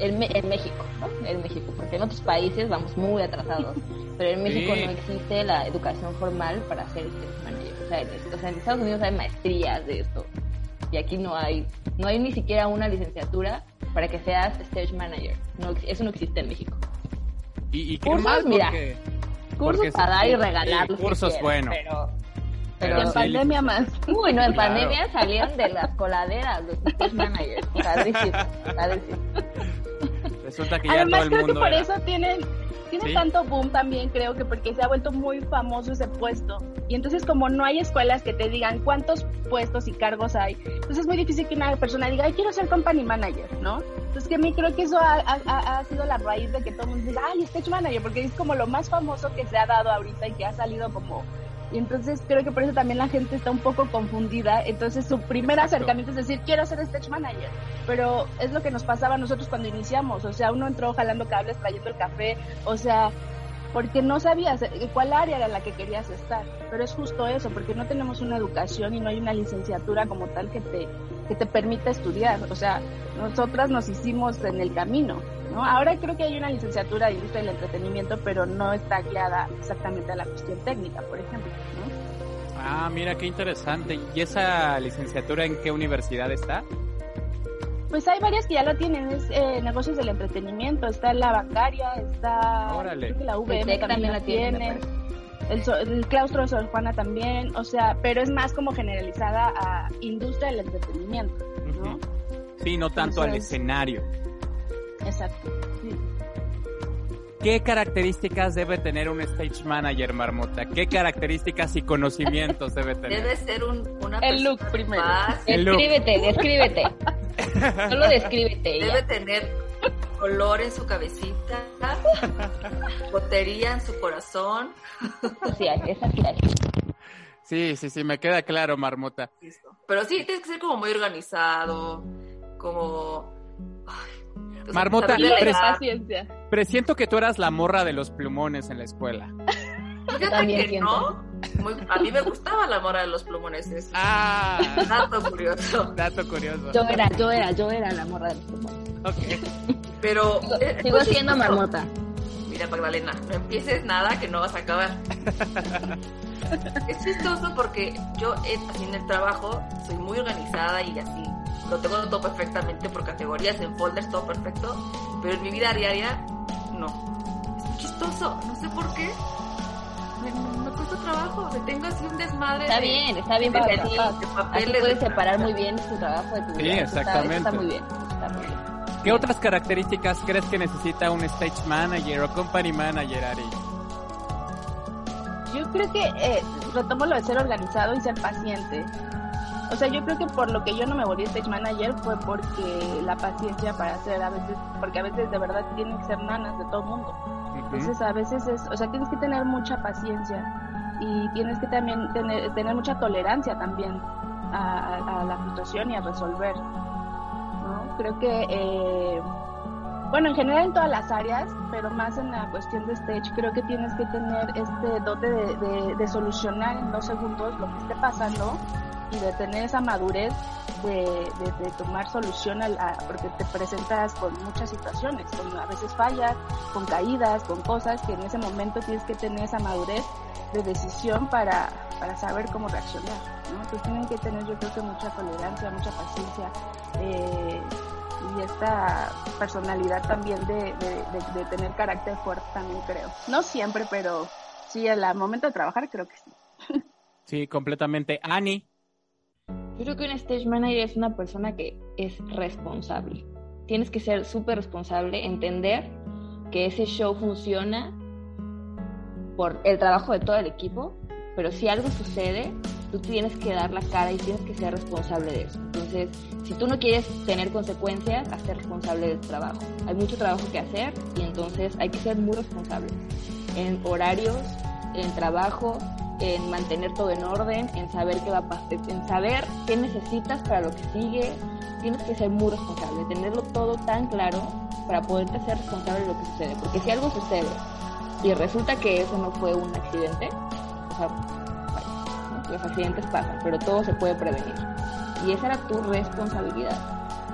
en, en México, ¿no? En México, porque en otros países vamos muy atrasados, pero en México Sí. no existe la educación formal para ser stage manager. O sea, en, o sea, en Estados Unidos hay maestrías de esto y aquí no hay, no hay ni siquiera una licenciatura para que seas stage manager. No, eso no existe en México. Y, y qué Cursos, mira, porque... Cursos para sí, dar y sí, regalar. los que cursos, bueno. Pero, Pero Y en sí, pandemia más. uy, no, en Claro. pandemia salieron de las coladeras los stage managers. Padrísimo, padrísimo. Resulta que ya todo Además el creo que por era- eso tienen tiene Sí. tanto boom también creo que porque se ha vuelto muy famoso ese puesto y entonces como no hay escuelas que te digan cuántos puestos y cargos hay entonces es muy difícil que una persona diga ay quiero ser company manager no entonces que a mí creo que eso ha, ha- ha- ha sido la raíz de que todo el mundo diga ay stage manager porque es como lo más famoso que se ha dado ahorita y que ha salido como y entonces creo que por eso también la gente está un poco confundida. Entonces su primer Exacto. acercamiento es decir, quiero ser stage manager. Pero es lo que nos pasaba a nosotros cuando iniciamos. O sea, uno entró jalando cables, trayendo el café. O sea, porque no sabías cuál área era la que querías estar. Pero es justo eso, porque no tenemos una educación y no hay una licenciatura como tal que te, que te permita estudiar. O sea, nosotras nos hicimos en el camino. ¿no? Ahora creo que hay una licenciatura de industria del entretenimiento, pero no está guiada exactamente a la cuestión técnica, por ejemplo. ¿no? Ah, mira, qué interesante. ¿Y esa licenciatura en qué universidad está? Pues hay varias que ya lo tienen, es eh, negocios del entretenimiento, está la bancaria, está Órale. creo que la VM también la tiene, el, so- el claustro de Sor Juana también, o sea, pero es más como generalizada a industria del entretenimiento, ¿no? Sí, no tanto al escenario. Exacto. sí. ¿Qué características debe tener un stage manager, Marmota? ¿Qué características y conocimientos debe <laughs> tener? Debe ser un, una El look primero. capaz, El look. Descríbete, descríbete. <laughs> Solo descríbete. ya. Debe tener color en su cabecita, botería en su corazón. Sí, hay, esa sí hay. Sí, sí, sí, me queda claro, Marmota. Listo. Pero sí, tienes que ser como muy organizado, como... ay, o sea, Marmota, pres- paciencia. Presiento que tú eras la morra de los plumones en la escuela. Fíjate también que siento. no. Muy- a mí me gustaba la mora de los plumones. Es Ah, dato curioso. dato curioso. Yo era, yo era, yo era la morra de los plumones. Ok. Pero... Sigo, eh, sigo pues, siendo marmota. Mira, Magdalena, no empieces nada que no vas a acabar. <laughs> es chistoso porque yo en el trabajo soy muy organizada y así lo tengo todo perfectamente por categorías, en folders, todo perfecto, pero en mi vida diaria no. Es muy chistoso, no sé por qué. Me, cuesta trabajo, me tengo así un desmadre. Está de- bien, está bien de porque papel, así papeles, puedes separar muy bien tu trabajo de tu Sí, vida. Eso exactamente. Está, muy bien, eso está muy bien. ¿Qué otras características crees que necesita un stage manager o company manager, Ari? Yo creo que eh, retomo lo de ser organizado y ser paciente. O sea, yo creo que por lo que yo no me volví stage manager fue porque la paciencia para hacer a veces, porque a veces de verdad tienen que ser nanas de todo mundo. Entonces a veces es, o sea, tienes que tener mucha paciencia y tienes que también tener, tener mucha tolerancia también a, a- a la frustración y a resolver. Creo que, eh, bueno, en general en todas las áreas, pero más en la cuestión de stage, creo que tienes que tener este dote de, de- de solucionar en dos segundos lo que esté pasando y de tener esa madurez de, de- tomar solución a- porque te presentas con muchas situaciones, con a veces fallas, con caídas, con cosas que en ese momento tienes que tener esa madurez de decisión para, para saber cómo reaccionar. ¿no? Entonces tienen que tener yo creo que mucha tolerancia, mucha paciencia eh, y esta personalidad también de- de tener carácter fuerte también creo. No siempre, pero sí, al momento de trabajar creo que sí. Sí, completamente. Ani, Yo creo que un stage manager es una persona que es responsable. Tienes que ser súper responsable, entender que ese show funciona por el trabajo de todo el equipo, pero si algo sucede, tú tienes que dar la cara y tienes que ser responsable de eso. Entonces, si tú no quieres tener consecuencias, hazte responsable del trabajo. Hay mucho trabajo que hacer y entonces hay que ser muy responsables en horarios, en trabajo, en mantener todo en orden, en saber qué va a pasar, en saber qué necesitas para lo que sigue. Tienes que ser muy responsable, tenerlo todo tan claro para poderte ser responsable de lo que sucede. Porque si algo sucede y resulta que eso no fue un accidente, o sea, vaya, ¿no? los accidentes pasan, pero todo se puede prevenir. Y esa era tu responsabilidad.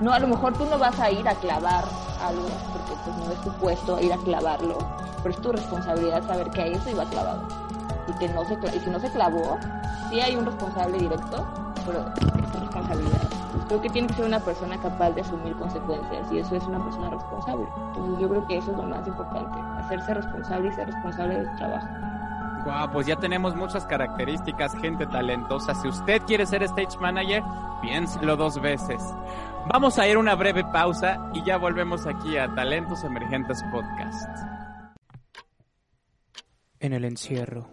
No, a lo mejor tú no vas a ir a clavar algo, porque pues no es tu puesto ir a clavarlo, pero es tu responsabilidad saber que a eso iba clavado. Y que no se y si no se clavó, sí hay un responsable directo, pero es responsabilidad. Creo que tiene que ser una persona capaz de asumir consecuencias y eso es una persona responsable. Entonces yo creo que eso es lo más importante, hacerse responsable y ser responsable de tu trabajo. Guau, pues ya tenemos muchas características, gente talentosa. Si usted quiere ser stage manager, piénselo dos veces. Vamos a ir una breve pausa y ya volvemos aquí a Talentos Emergentes Podcast. En el encierro,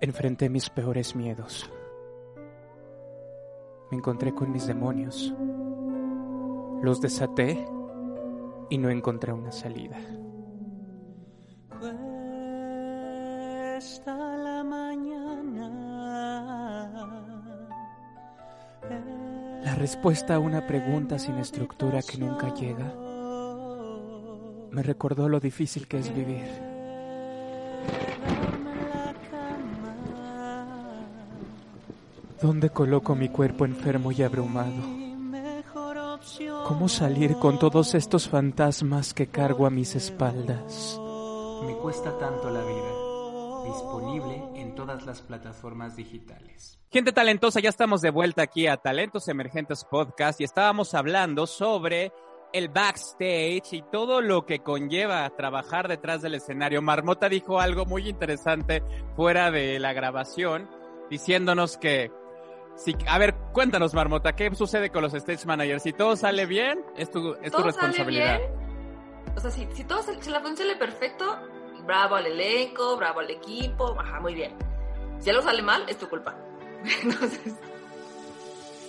enfrenté mis peores miedos. Me encontré con mis demonios. Los desaté y no encontré una salida. Cuesta la mañana. La respuesta a una pregunta sin estructura que nunca llega me recordó lo difícil que es vivir. ¿Dónde coloco mi cuerpo enfermo y abrumado? ¿Cómo salir con todos estos fantasmas que cargo a mis espaldas? Me cuesta tanto la vida. Disponible en todas las plataformas digitales. Gente talentosa, ya estamos de vuelta aquí a Talentos Emergentes Podcast y estábamos hablando sobre el backstage y todo lo que conlleva trabajar detrás del escenario. Marmota dijo algo muy interesante fuera de la grabación, diciéndonos que si, a ver, cuéntanos Marmota, ¿qué sucede con los stage managers? Si todo sale bien, es tu, es tu todo responsabilidad. sale bien. O sea, si, si todo sale- si la función sale perfecto, bravo al elenco, bravo al equipo, ajá, muy bien. Si algo sale mal, es tu culpa. <laughs> Entonces,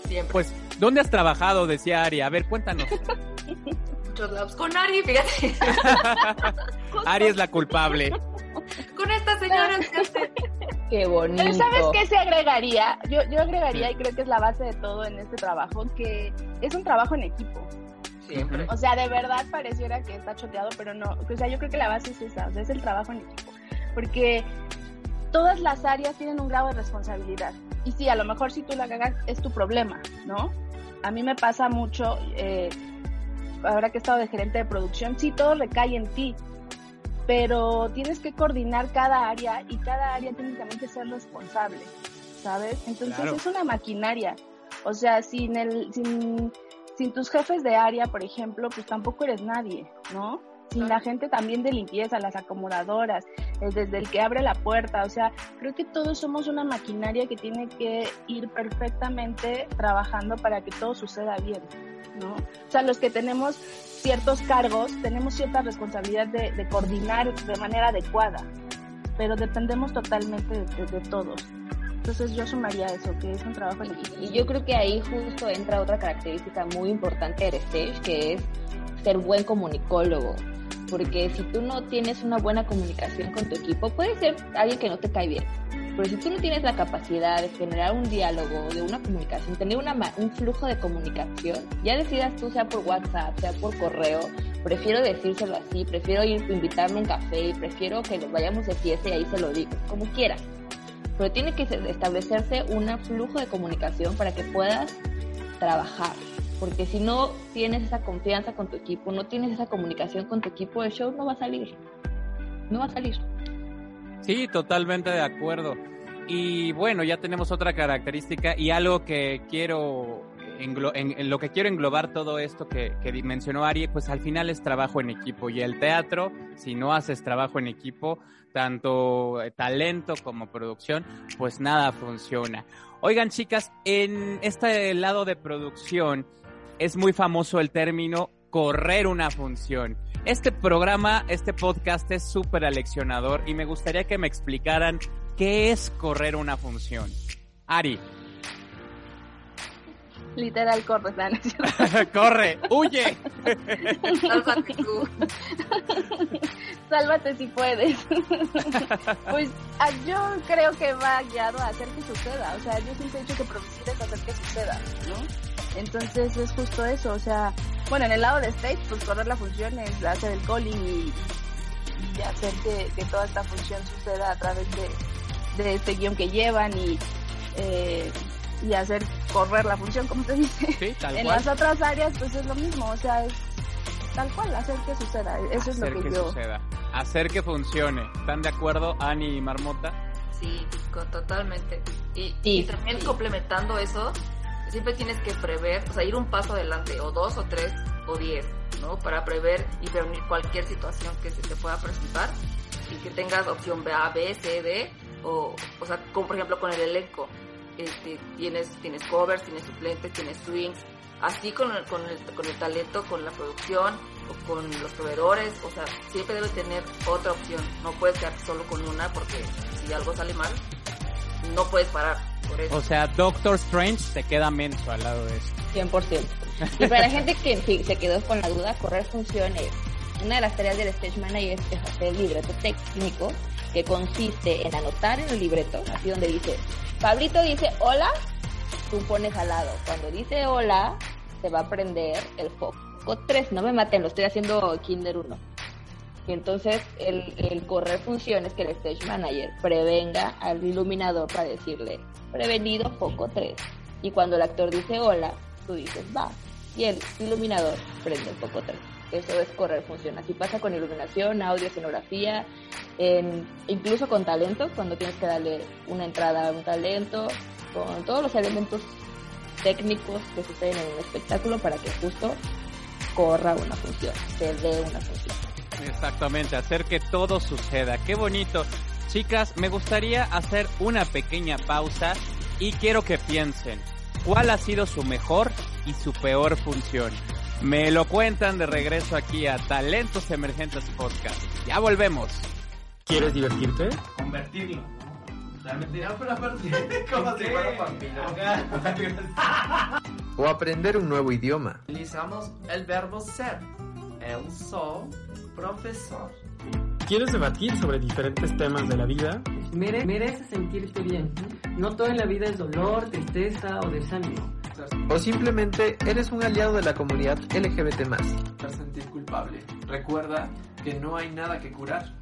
siempre. Pues, ¿dónde has trabajado? Decía Ari. A ver, cuéntanos. Muchos lados. Con Ari, fíjate. <laughs> Ari es la culpable. Con esta señora, fíjate. Qué bonito. Pero ¿sabes qué se agregaría? Yo, yo agregaría, y creo que es la base de todo en este trabajo, que es un trabajo en equipo. Siempre. O sea, de verdad pareciera que está choteado, pero no. O sea, yo creo que la base es esa, o sea, es el trabajo en equipo. Porque todas las áreas tienen un grado de responsabilidad. Y sí, a lo mejor si tú la cagas es tu problema, ¿no? A mí me pasa mucho, eh, ahora que he estado de gerente de producción, sí, todo recae en ti. Pero tienes que coordinar cada área y cada área tiene también que ser responsable, ¿sabes? Entonces Claro. es una maquinaria. O sea, sin el, sin, sin tus jefes de área, por ejemplo, pues tampoco eres nadie, ¿no? Sin la gente también de limpieza, las acomodadoras, eh, desde el que abre la puerta, o sea, creo que todos somos una maquinaria que tiene que ir perfectamente trabajando para que todo suceda bien, ¿no? O sea, los que tenemos ciertos cargos, tenemos cierta responsabilidad de, coordinar de manera adecuada, pero dependemos totalmente de, todos. Entonces yo sumaría eso, que es un trabajo en. Y yo creo que ahí justo entra otra característica muy importante del stage, que es ser buen comunicólogo. Porque si tú no tienes una buena comunicación con tu equipo, puede ser alguien que no te cae bien. Pero si tú no tienes la capacidad de generar un diálogo, de una comunicación, tener un flujo de comunicación, ya decidas tú, sea por WhatsApp, sea por correo, prefiero decírselo así, prefiero ir invitarme a un café, prefiero que nos vayamos de fiesta y ahí se lo digo, como quieras. Pero tiene que establecerse un flujo de comunicación para que puedas trabajar. Porque si no tienes esa confianza con tu equipo, no tienes esa comunicación con tu equipo, el show no va a salir. No va a salir. Sí, totalmente de acuerdo. Y bueno, ya tenemos otra característica y algo que quiero lo que quiero englobar todo esto que, que mencionó Ari, pues al final es trabajo en equipo. Y el teatro, si no haces trabajo en equipo, tanto talento como producción, pues nada funciona. Oigan, chicas, en este lado de producción es muy famoso el término correr una función. Este programa, este podcast es súper aleccionador y me gustaría que me explicaran qué es correr una función. Ari. Literal, corre, <laughs> corre, huye. Sálvate tú. Sálvate si puedes. pues ah, yo creo que va guiado a hacer que suceda. O sea, yo siempre he dicho que producir es hacer que suceda, ¿no? Entonces es justo eso. O sea, bueno, en el lado de stage, pues correr la función es hacer el calling y, hacer que, toda esta función suceda a través de, de este guion que llevan y eh, y hacer correr la función, como te dice. en las otras áreas, pues es lo mismo, o sea, es tal cual, hacer que suceda. Eso es lo que, yo. Suceda. Hacer que funcione. ¿Están de acuerdo, Ani y Marmota? Sí, totalmente. Y, también complementando eso, siempre tienes que prever, o sea, ir un paso adelante, o dos, o tres, o diez, ¿no? Para prever y prevenir cualquier situación que se te pueda presentar y que tengas opción A, B, C, D, o, o sea, como por ejemplo con el elenco este, tienes, tienes covers, tienes suplentes, tienes swings, así con con, el, con el talento, con la producción o con los proveedores, o sea, siempre debe tener otra opción, no puedes quedar solo con una porque si algo sale mal, no puedes parar. O sea, Doctor Strange se queda menso al lado de eso. 100%. Y para la gente que se quedó con la duda, correr funciones. Una de las tareas del stage manager es hacer el libreto técnico, que consiste en anotar en el libreto, así donde dice Pablito dice hola, tú pones al lado. Cuando dice hola, se va a prender el foco 3. No me maten, lo estoy haciendo Kinder 1. Y entonces el, el correr funciones que el stage manager prevenga al iluminador para decirle prevenido foco 3. Y cuando el actor dice hola, tú dices va. Y el iluminador prende el foco 3. Eso es correr función. Así pasa con iluminación, audio, escenografía, incluso con talentos, cuando tienes que darle una entrada a un talento, con todos los elementos técnicos que suceden en un espectáculo para que justo corra una función, se dé una función. Exactamente, hacer que todo suceda. Qué bonito. Chicas, me gustaría hacer una pequeña pausa y quiero que piensen, ¿cuál ha sido su mejor y su peor función? Me lo cuentan de regreso aquí a Talentos Emergentes Podcast. Ya volvemos. ¿Quieres divertirte? Convertirlo. Realmente no, pero aparte, <laughs> <laughs> como si fuera <laughs> O aprender un nuevo idioma. Utilizamos el verbo ser. El soy profesor. ¿Quieres debatir sobre diferentes temas de la vida? Mere mereces sentirte bien. No todo en la vida es dolor, tristeza o desánimo. O simplemente eres un aliado de la comunidad LGBT+. Sentir culpable. Recuerda que no hay nada que curar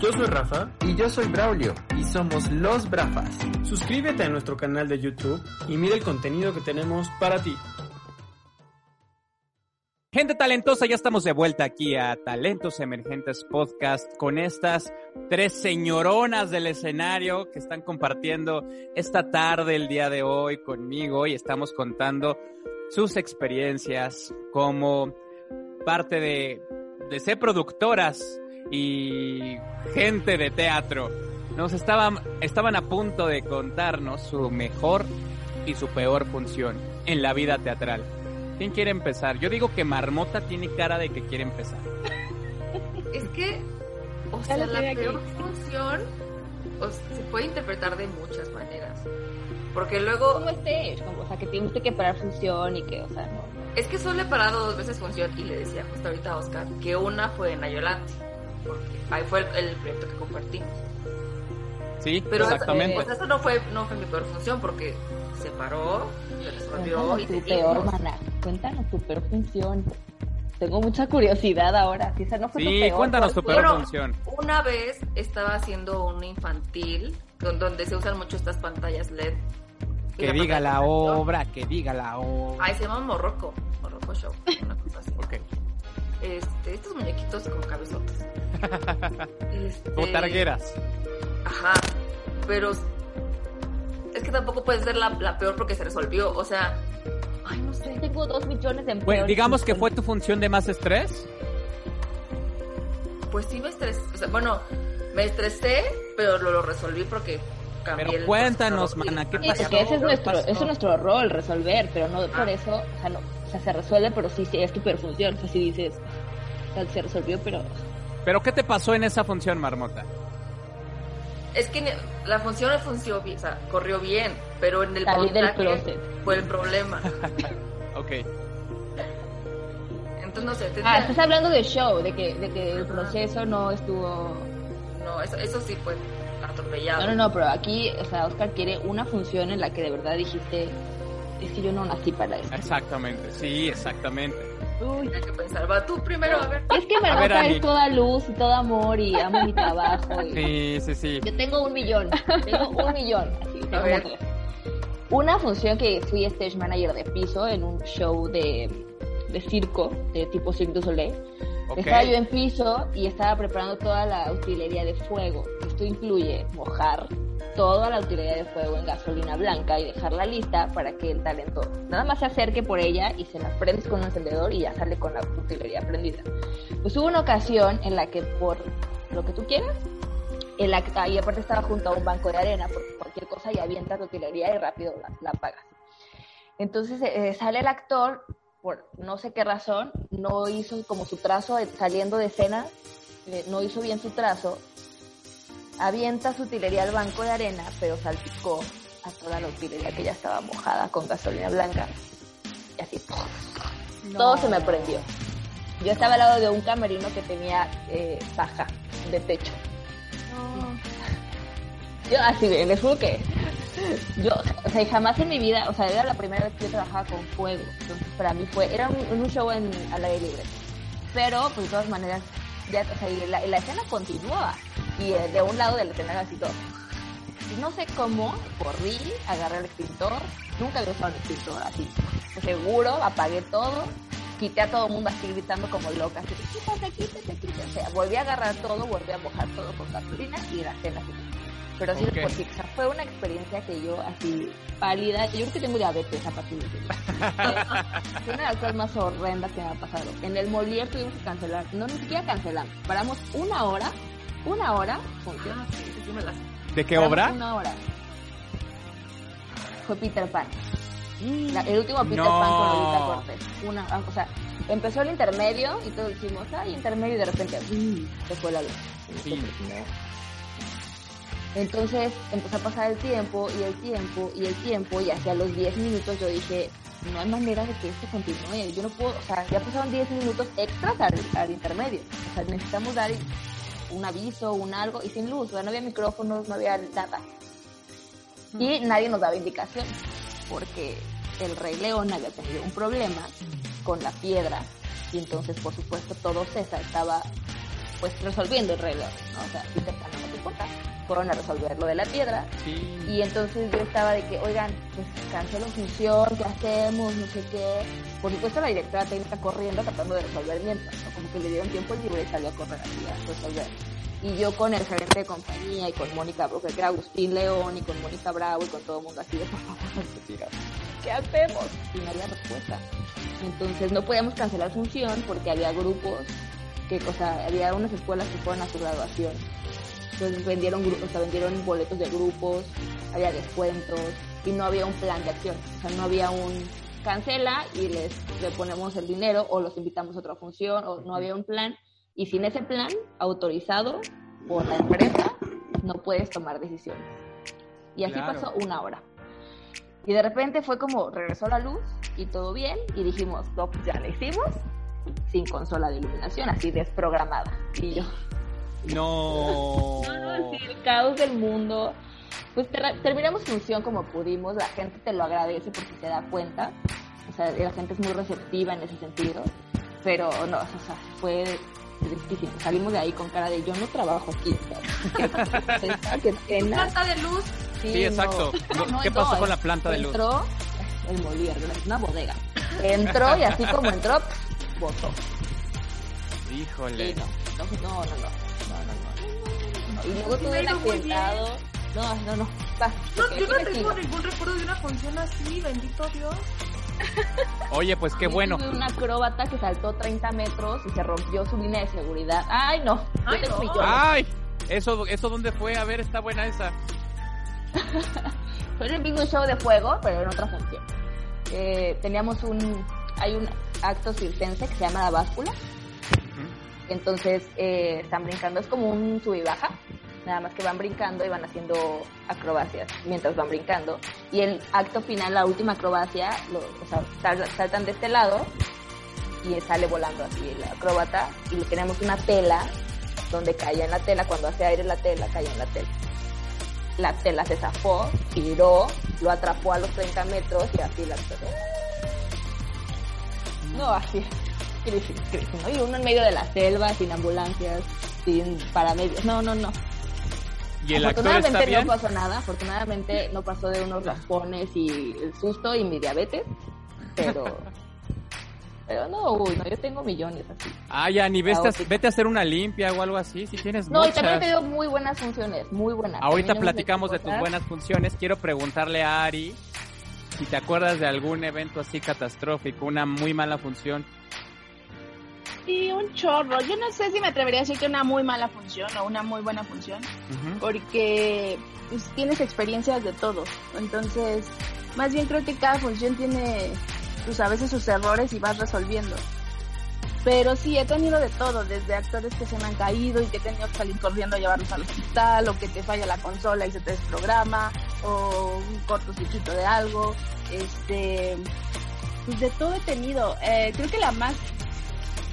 yo soy Rafa. Y yo soy Braulio. Y somos los Brafas. Suscríbete a nuestro canal de YouTube y mira el contenido que tenemos para ti. Gente talentosa, ya estamos de vuelta aquí a Talentos Emergentes Podcast con estas tres señoronas del escenario que están compartiendo esta tarde, el día de hoy conmigo y estamos contando sus experiencias como parte de, ser productoras y gente de teatro nos estaban, estaban a punto de contarnos su mejor y su peor función en la vida teatral. ¿Quién quiere empezar? Yo digo que Marmota tiene cara de que quiere empezar. Es que, o sea, la peor función se puede interpretar de muchas maneras. Porque luego... ¿Cómo estés? o sea, que tiene usted que parar función y que, o sea, no, Es que solo he parado dos veces función y le decía justo ahorita a Oscar que una fue en Ayolante porque ahí fue el, proyecto que compartimos. Sí, Pero exactamente. pues eso no fue, no fue mi peor función porque se paró, Cuéntanos y tu peor, mana. Cuéntanos tu peor función. Tengo mucha curiosidad ahora. Si esa no fue tu Sí, peor, cuéntanos ¿cuál tu peor función. Una vez estaba haciendo un infantil don- donde se usan mucho estas pantallas LED. Que diga la obra, que diga la obra. Ay, se llama Morroco. Morroco Show. Una cosa así. Ok. Este, estos muñequitos con cabezotas. <laughs> Este, Botargueras. Ajá. Pero es que tampoco puede ser la, la peor porque se resolvió. O sea, ay, no sé. Tengo dos millones de Bueno, peores digamos que fue tu función de más estrés. Pues sí me estresé. O sea, bueno, me estresé, pero lo, lo resolví porque cambié Pero el cuéntanos, proceso. mana, ¿qué Sí, pasó? porque ese es ¿Qué nuestro, pasó? ese es nuestro rol, resolver, pero no por Ah. eso, o sea, no, o sea, se resuelve, pero sí, sí, es tu peor función, o sea, si dices, o sea, se resolvió, pero ¿Pero qué te pasó en esa función, Marmota? Es que la función no funcionó bien, o sea, corrió bien, pero en el salí del closet. fue el problema. <laughs> Ok. Entonces, no sé, Ah, tendría- estás hablando de show, de que, de que el proceso no estuvo... no, eso, eso sí fue atropellado. No, no, no, pero aquí, o sea, Oscar quiere una función en la que de verdad dijiste, es que yo no nací para esto. Exactamente, sí, exactamente. Uy. Tenía que pensar, va tú primero, a ver. Es que A ver, Marmota Ani. es toda luz y todo amor y amo mi trabajo. y- Sí, sí, sí. Yo tengo un millón, tengo un millón, así, ver. tres. Una función que fui stage manager de piso en un show de, de circo, de tipo Cirque du Soleil. Ok. Estaba yo en piso y estaba preparando toda la utilería de fuego. Esto incluye mojar toda la utilería de fuego en gasolina blanca y dejarla lista para que el talento nada más se acerque por ella y se la prendes con un encendedor y ya sale con la utilería prendida. Pues hubo una ocasión en la que por lo que tú quieras, el act- y aparte estaba junto a un banco de arena, porque cualquier cosa y avientas la utilería y rápido la, la apagas. Entonces eh, sale el actor, por no sé qué razón, no hizo como su trazo de- saliendo de escena, eh, no hizo bien su trazo, avienta su utilería al banco de arena, pero salpicó a toda la utilería que ya estaba mojada con gasolina blanca. Y así, todo se me prendió. Yo estaba al lado de un camerino que tenía eh, paja de techo. Yo así, les juro que yo, o sea, jamás en mi vida, o sea, era la primera vez que yo trabajaba con fuego. Entonces, para mí fue, era un, un show en, al aire libre. Pero, pues, de todas maneras, ya, o sea, y la, escena continuaba. Y eh, de un lado de la escena era así todo. No sé cómo, corrí, agarré el extintor. Nunca había usado un extintor así. Seguro, apagué todo. Quité a todo el mundo así gritando como loca. Así, quítate, quítate, quítate. O sea, volví a agarrar todo, volví a mojar todo con gasolina y la escena así. Pero sí, Ok. porque o sea, fue una experiencia que yo así pálida, yo creo que tengo diabetes a partir de eso. Fue <laughs> una de las cosas más horrendas que me ha pasado. En el Molière tuvimos que cancelar, no ni siquiera cancelamos, paramos una hora, una hora. Ah, sí, sí, sí me las... ¿De qué Paramos obra? Una hora. Fue Peter Pan. La- el último Peter No. Pan con Lolita Cortés. Una, ah, o sea, empezó el intermedio y todos dijimos, ay, intermedio, y de repente, ¡mm! se fue la luz. Sí. Entonces empezó a pasar el tiempo y el tiempo y el tiempo y hacia los 10 minutos yo dije, no hay manera de que esto continúe. Yo no puedo, o sea, ya pasaron 10 minutos extras al, al intermedio. O sea, necesitamos dar un aviso, un algo y sin luz, o sea, no había micrófonos, no había nada. Y nadie nos daba indicaciones porque el Rey León había tenido un problema con la piedra y entonces por supuesto todo César estaba pues resolviendo el León, ¿no? O sea, Peter Pan no te importa, fueron a resolver lo de la piedra Sí. y entonces yo estaba de que, oigan, pues cancelo función, ¿qué hacemos? No sé qué. Por supuesto la directora técnica corriendo tratando de resolver mientras, ¿no? Como que le dieron tiempo libre y salió a correr así a resolver. Y yo con el gerente de compañía y con Mónica, porque era Agustín León y con Mónica Bravo y con todo el mundo así de, por <laughs> favor. ¿qué hacemos? Y no había respuesta. Entonces no podíamos cancelar función porque había grupos, que, o sea, había unas escuelas que fueron a su graduación. Entonces vendieron, o sea, vendieron boletos de grupos, había descuentos y no había un plan de acción. O sea, no había un cancela y les le ponemos el dinero o los invitamos a otra función o no había un plan. Y sin ese plan autorizado por la empresa, no puedes tomar decisiones. Y así Claro. pasó una hora. Y de repente fue como regresó la luz y todo bien y dijimos, no, pues ya la hicimos sin consola de iluminación, así desprogramada. Y yo, No. <laughs> No, no, sí, el caos del mundo. Pues ter- terminamos función como pudimos, la gente te lo agradece porque se da cuenta, o sea, la gente es muy receptiva en ese sentido, pero no, o sea, fue tristísimo. Salimos de ahí con cara de yo no trabajo aquí, <laughs> qué. Planta de luz. Sí, exacto. no, ¿Qué no, pasó con la planta de luz? Entró, el Molière, una bodega. Entró y así como entró, votó. Híjole. Y no, no, no, no, no, no, no, Y luego todo el atentado. No, no, no. Va, no, yo no tengo ningún recuerdo de una función así, bendito Dios. <laughs> Oye, pues qué bueno. Tuve una acróbata que saltó 30 metros y se rompió su línea de seguridad. Ay, no. Ay, no. Ay, eso, eso dónde fue? A ver, está buena esa. <laughs> fue en el mismo show de fuego, pero en otra función. Eh, teníamos un, hay un acto circense que se llama la báscula. Entonces eh, están brincando, es como un sub y baja, nada más que van brincando y van haciendo acrobacias mientras van brincando. Y el acto final, la última acrobacia, lo, o sea, sal- saltan de este lado y sale volando así el acróbata y le tenemos una tela donde caía en la tela, cuando hace aire la tela, caía en la tela. La tela se zafó, giró, lo atrapó a los 30 metros y así la No, así, crisis, crisis, ¿no? Y uno en medio de la selva, sin ambulancias, sin paramédicos. No, no, no. ¿Y el actor afortunadamente está bien? no pasó nada, afortunadamente no pasó de unos raspones y el susto y mi diabetes, pero... <laughs> pero no, uy, no, yo tengo millones así. Ay, Ani, vete a, vete a hacer una limpia o algo así, si tienes No, y también he tenido muy buenas funciones, muy buenas. Ahorita platicamos de tus buenas funciones. Quiero preguntarle a Ari si te acuerdas de algún evento así catastrófico, una muy mala función. Y un chorro. Yo no sé si me atrevería a decir que una muy mala función o una muy buena función, porque pues, tienes experiencias de todo. Entonces, más bien creo que cada función tiene, pues a veces sus errores y vas resolviendo. Pero sí, he tenido de todo, desde actores que se me han caído y que he tenido que salir corriendo a llevarlos al hospital, o que te falla la consola y se te desprograma, o un cortocircuito de algo. Este, pues de todo he tenido. Eh, creo que la más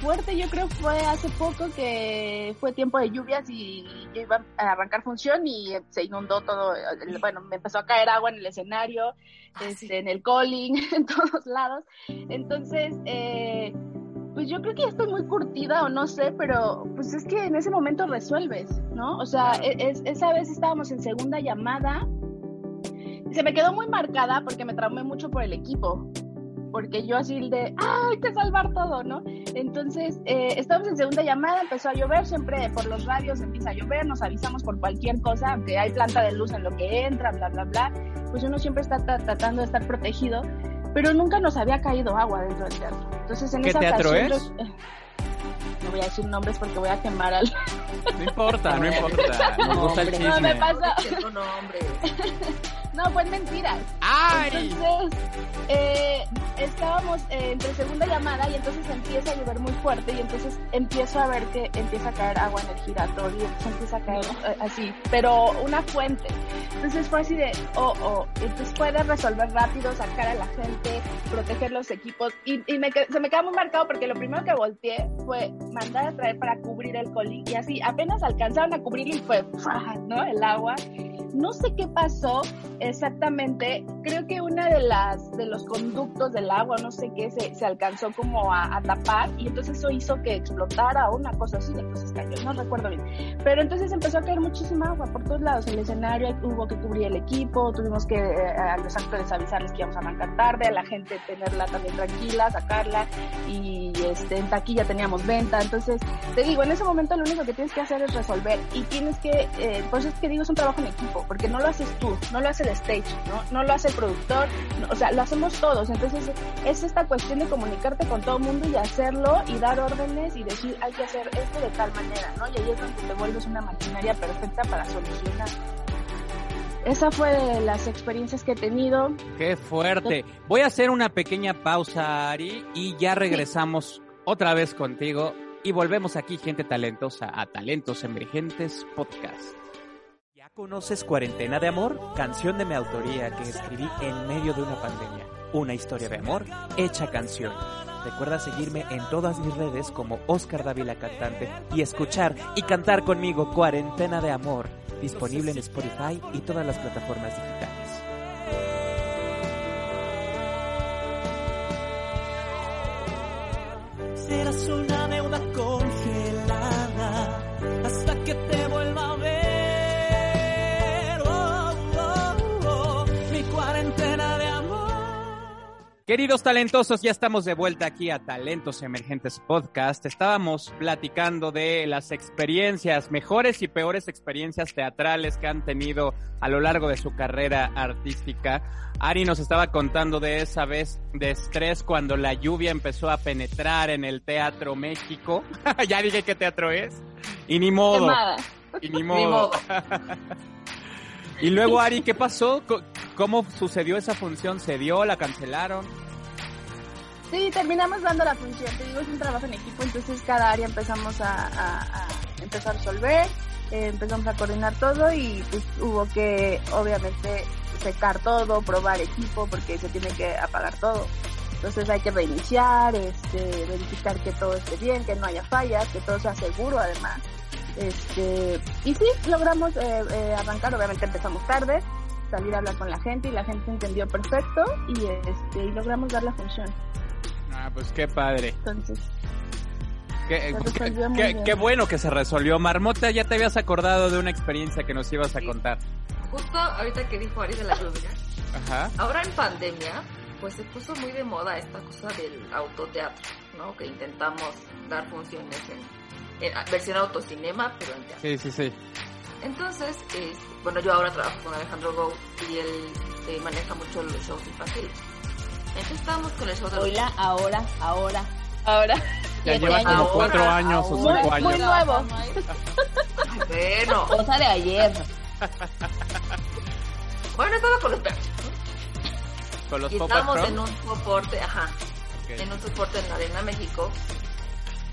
fuerte yo creo fue hace poco que fue tiempo de lluvias y yo iba a arrancar función y se inundó todo, bueno, me empezó a caer agua en el escenario, este, en el calling, <laughs> en todos lados. Entonces, eh, pues yo creo que ya estoy muy curtida o no sé, pero pues es que en ese momento resuelves, ¿no? O sea, e- es- esa vez estábamos en segunda llamada se me quedó muy marcada porque me traumé mucho por el equipo porque yo así de, ¡ah, hay que salvar todo, ¿no? Entonces, eh, estábamos en segunda llamada, empezó a llover, siempre por los radios empieza a llover, nos avisamos por cualquier cosa, aunque hay planta de luz en lo que entra, bla, bla, bla, pues uno siempre está ta- tratando de estar protegido, pero nunca nos había caído agua dentro del teatro. Entonces, en ¿Qué esa teatro ocasión, es? yo- no voy a decir nombres porque voy a quemar al... No importa, no importa. <laughs> Nos gusta el chisme. No, me pasa... <laughs> No, pues mentiras. ¡Ay! Entonces, eh, estábamos eh, entre segunda llamada y entonces empieza a llover muy fuerte y entonces empiezo a ver que empieza a caer agua en el giratorio y entonces empieza a caer eh, así, pero una fuente. Entonces fue así de, oh, oh, entonces puedes resolver rápido, sacar a la gente, proteger los equipos y, y me, se me queda muy marcado porque lo primero que volteé fue mandar a traer para cubrir el colín y así apenas alcanzaron a cubrirlo y fue. ¿no? El agua. No sé qué pasó exactamente. Creo que una de las de los conductos del agua, no sé qué, se, se alcanzó como a, tapar y entonces eso hizo que explotara una cosa así, entonces cayó, no recuerdo bien. Pero entonces empezó a caer muchísima agua por todos lados. El escenario hubo que cubrir el equipo, tuvimos que eh, a los actores avisarles que íbamos a arrancar tarde, a la gente tenerla también tranquila, sacarla y este en taquilla teníamos venta. Entonces, te digo, en ese momento lo único que tienes que hacer es resolver y tienes que, eh, por eso es que digo, es un trabajo en equipo, porque no lo haces tú, no lo hace el stage, no, no lo hace el productor, no, o sea, lo hacemos todos. Entonces, es esta cuestión de comunicarte con todo el mundo y hacerlo y dar órdenes y decir, hay que hacer esto de tal manera, ¿no? Y ahí es donde te vuelves una maquinaria perfecta para solucionar. Esa fue de las experiencias que he tenido. Qué fuerte. Voy a hacer una pequeña pausa, Ari, y ya regresamos otra vez contigo y volvemos aquí, gente talentosa, a Talentos Emergentes Podcast. ¿Ya conoces Cuarentena de Amor? Canción de mi autoría que escribí en medio de una pandemia. Una historia de amor hecha canción. Recuerda seguirme en todas mis redes como Oscar Dávila Cantante y escuchar y cantar conmigo Cuarentena de Amor disponible en Spotify y todas las plataformas digitales. Una congelada Queridos talentosos, ya estamos de vuelta aquí a Talentos Emergentes Podcast. Estábamos platicando de las experiencias, mejores y peores experiencias teatrales que han tenido a lo largo de su carrera artística. Ari nos estaba contando de esa vez de estrés cuando la lluvia empezó a penetrar en el Teatro México. <laughs> ya dije qué teatro es. Y ni modo. Quemada. Y ni modo. <laughs> y luego, Ari, ¿qué pasó? ¿Cómo sucedió esa función? ¿Se dio? ¿La cancelaron? Sí, terminamos dando la función. Te digo, es un trabajo en equipo, entonces cada área empezamos a empezar a resolver, eh, empezamos a coordinar todo y pues hubo que, obviamente, secar todo, probar equipo, porque se tiene que apagar todo. Entonces hay que reiniciar, este, verificar que todo esté bien, que no haya fallas, que todo sea seguro además. Este, y sí, logramos eh, eh, arrancar, obviamente empezamos tarde, salir a hablar con la gente y la gente entendió perfecto y este, y logramos dar la función. Ah, pues qué padre. Entonces, Qué, bueno que se resolvió. Marmota, ya te habías acordado de una experiencia que nos ibas a contar. Justo ahorita que dijo Ari de la lluvia, Ajá. ahora en pandemia, pues se puso muy de moda esta cosa del autoteatro, ¿no? Que intentamos dar funciones en, en versión autocinema, pero en teatro. Sí, sí, sí. Entonces, eh, bueno, yo ahora trabajo con Alejandro Go y él eh, maneja mucho los shows infantiles. Entonces estábamos con el show de los Hola, ahora, ahora. ahora. Ya lleva años. como Ahora, cuatro años o ahora. cinco Muy, muy años. nuevo. Bueno, <laughs> Cosa de ayer. bueno, estaba con los perros. Con los Y estábamos en un soporte, ajá, Ok. en un soporte en la Arena México.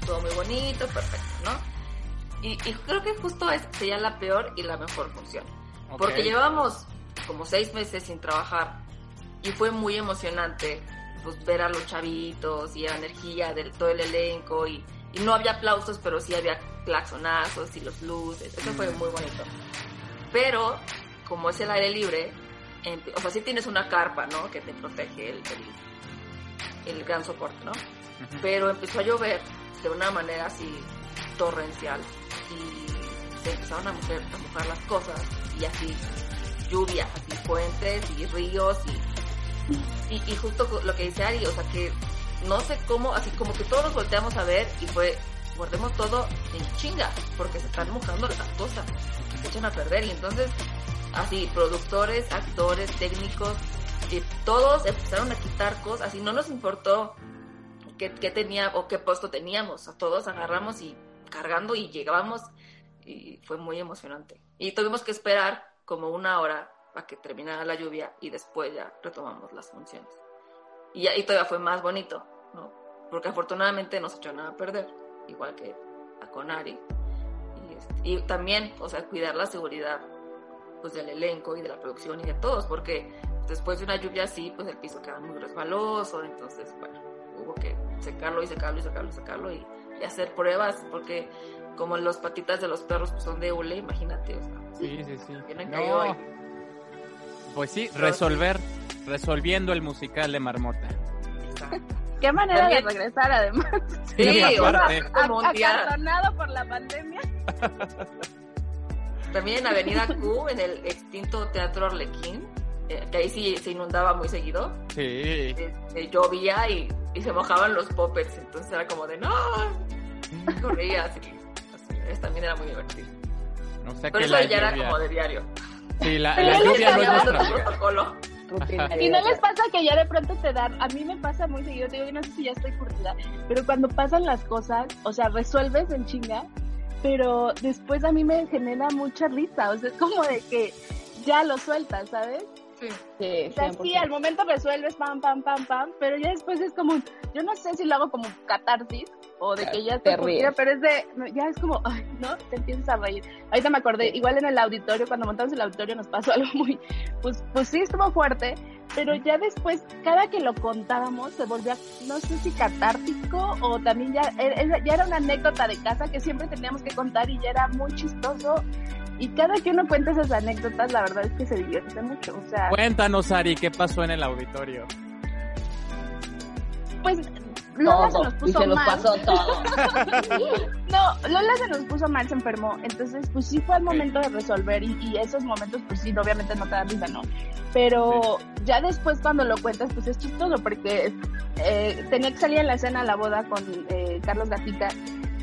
Todo muy bonito, perfecto, ¿no? Y, y creo que justo es, sería la peor y la mejor función. Ok. Porque llevábamos como seis meses sin trabajar y fue muy emocionante pues, ver a los chavitos y la energía de todo el elenco y, y no había aplausos, pero sí había claxonazos y los luces. Eso fue muy bonito. Pero como es el aire libre, empe- o sea, sí tienes una carpa, ¿no? Que te protege el, el, el gran soporte, ¿no? Ujú. pero empezó a llover de una manera así torrencial. Y se empezaron a mojar, a mojar las cosas. Y así lluvia, así puentes y ríos y, y, justo lo que dice Ari, o sea que no sé cómo, así como que todos nos volteamos a ver y fue guardemos todo en chinga porque se están mojando las cosas, se echan a perder. Y entonces así productores, actores, técnicos y todos empezaron a quitar cosas, así no nos importó qué, qué tenía o qué puesto teníamos. A todos agarramos y cargando y llegábamos y fue muy emocionante. Y tuvimos que esperar como una hora para que terminara la lluvia y después ya retomamos las funciones. Y ahí todavía fue más bonito, ¿no? Porque afortunadamente no se echó nada a perder, igual que a Conari. Y, este, y también, o sea, cuidar la seguridad pues del elenco y de la producción y de todos, porque después de una lluvia así, pues el piso queda muy resbaloso, entonces, bueno, hubo que secarlo y secarlo y secarlo y secarlo y, y hacer pruebas, porque como los patitas de los perros pues, son de hule, imagínate, o sea, Sí, sí, sí. tienen No. ahí. Pues sí, resolver, resolviendo el musical de Marmota. Qué manera También- de regresar además. Sí, Acartonado por la pandemia. también en Avenida Q, en el extinto Teatro Arlequín, eh, que ahí sí se inundaba muy seguido, Sí. este, llovía y, y se mojaban los poppers, entonces era como de no, <laughs> corría así, así, también era muy divertido. O sea Pero que eso la ya era lluvia... como de diario. Sí, la, la lluvia no es nuestra protocolo. Y no les pasa que ya de pronto te dan, a mí me pasa muy seguido, te digo, yo no sé si ya estoy curtida, pero cuando pasan las cosas, o sea, resuelves en chinga, pero después a mí me genera mucha risa, o sea, es como de que ya lo sueltas, ¿sabes? Sí. Sí, O sea, sí, al momento resuelves pam, pam, pam, pam, pero ya después es como, yo no sé si lo hago como catarsis o de que ya Te ríes. pero es de, ya es como, ay, ¿no? Te empiezas a reír. Ahorita me acordé, igual en el auditorio, cuando montamos el auditorio nos pasó <laughs> algo muy, pues, pues sí estuvo fuerte, pero ya después, cada que lo contábamos, se volvía, no sé si catártico o también ya, era- ya era una anécdota de casa que siempre teníamos que contar y ya era muy chistoso Y cada que uno cuenta esas anécdotas, la verdad es que se divierte mucho. O sea, Cuéntanos, Ari, ¿qué pasó en el auditorio? pues Lola se nos y puso se nos mal. pasó todo. <laughs> No, Lola se nos puso mal, se enfermó. Entonces, pues sí fue el momento de resolver y, y esos momentos, pues sí, obviamente no te dan risa, ¿no? Pero ya después cuando lo cuentas, pues es chistoso porque eh, tenía que salir en la escena a la boda con eh, Carlos Gatica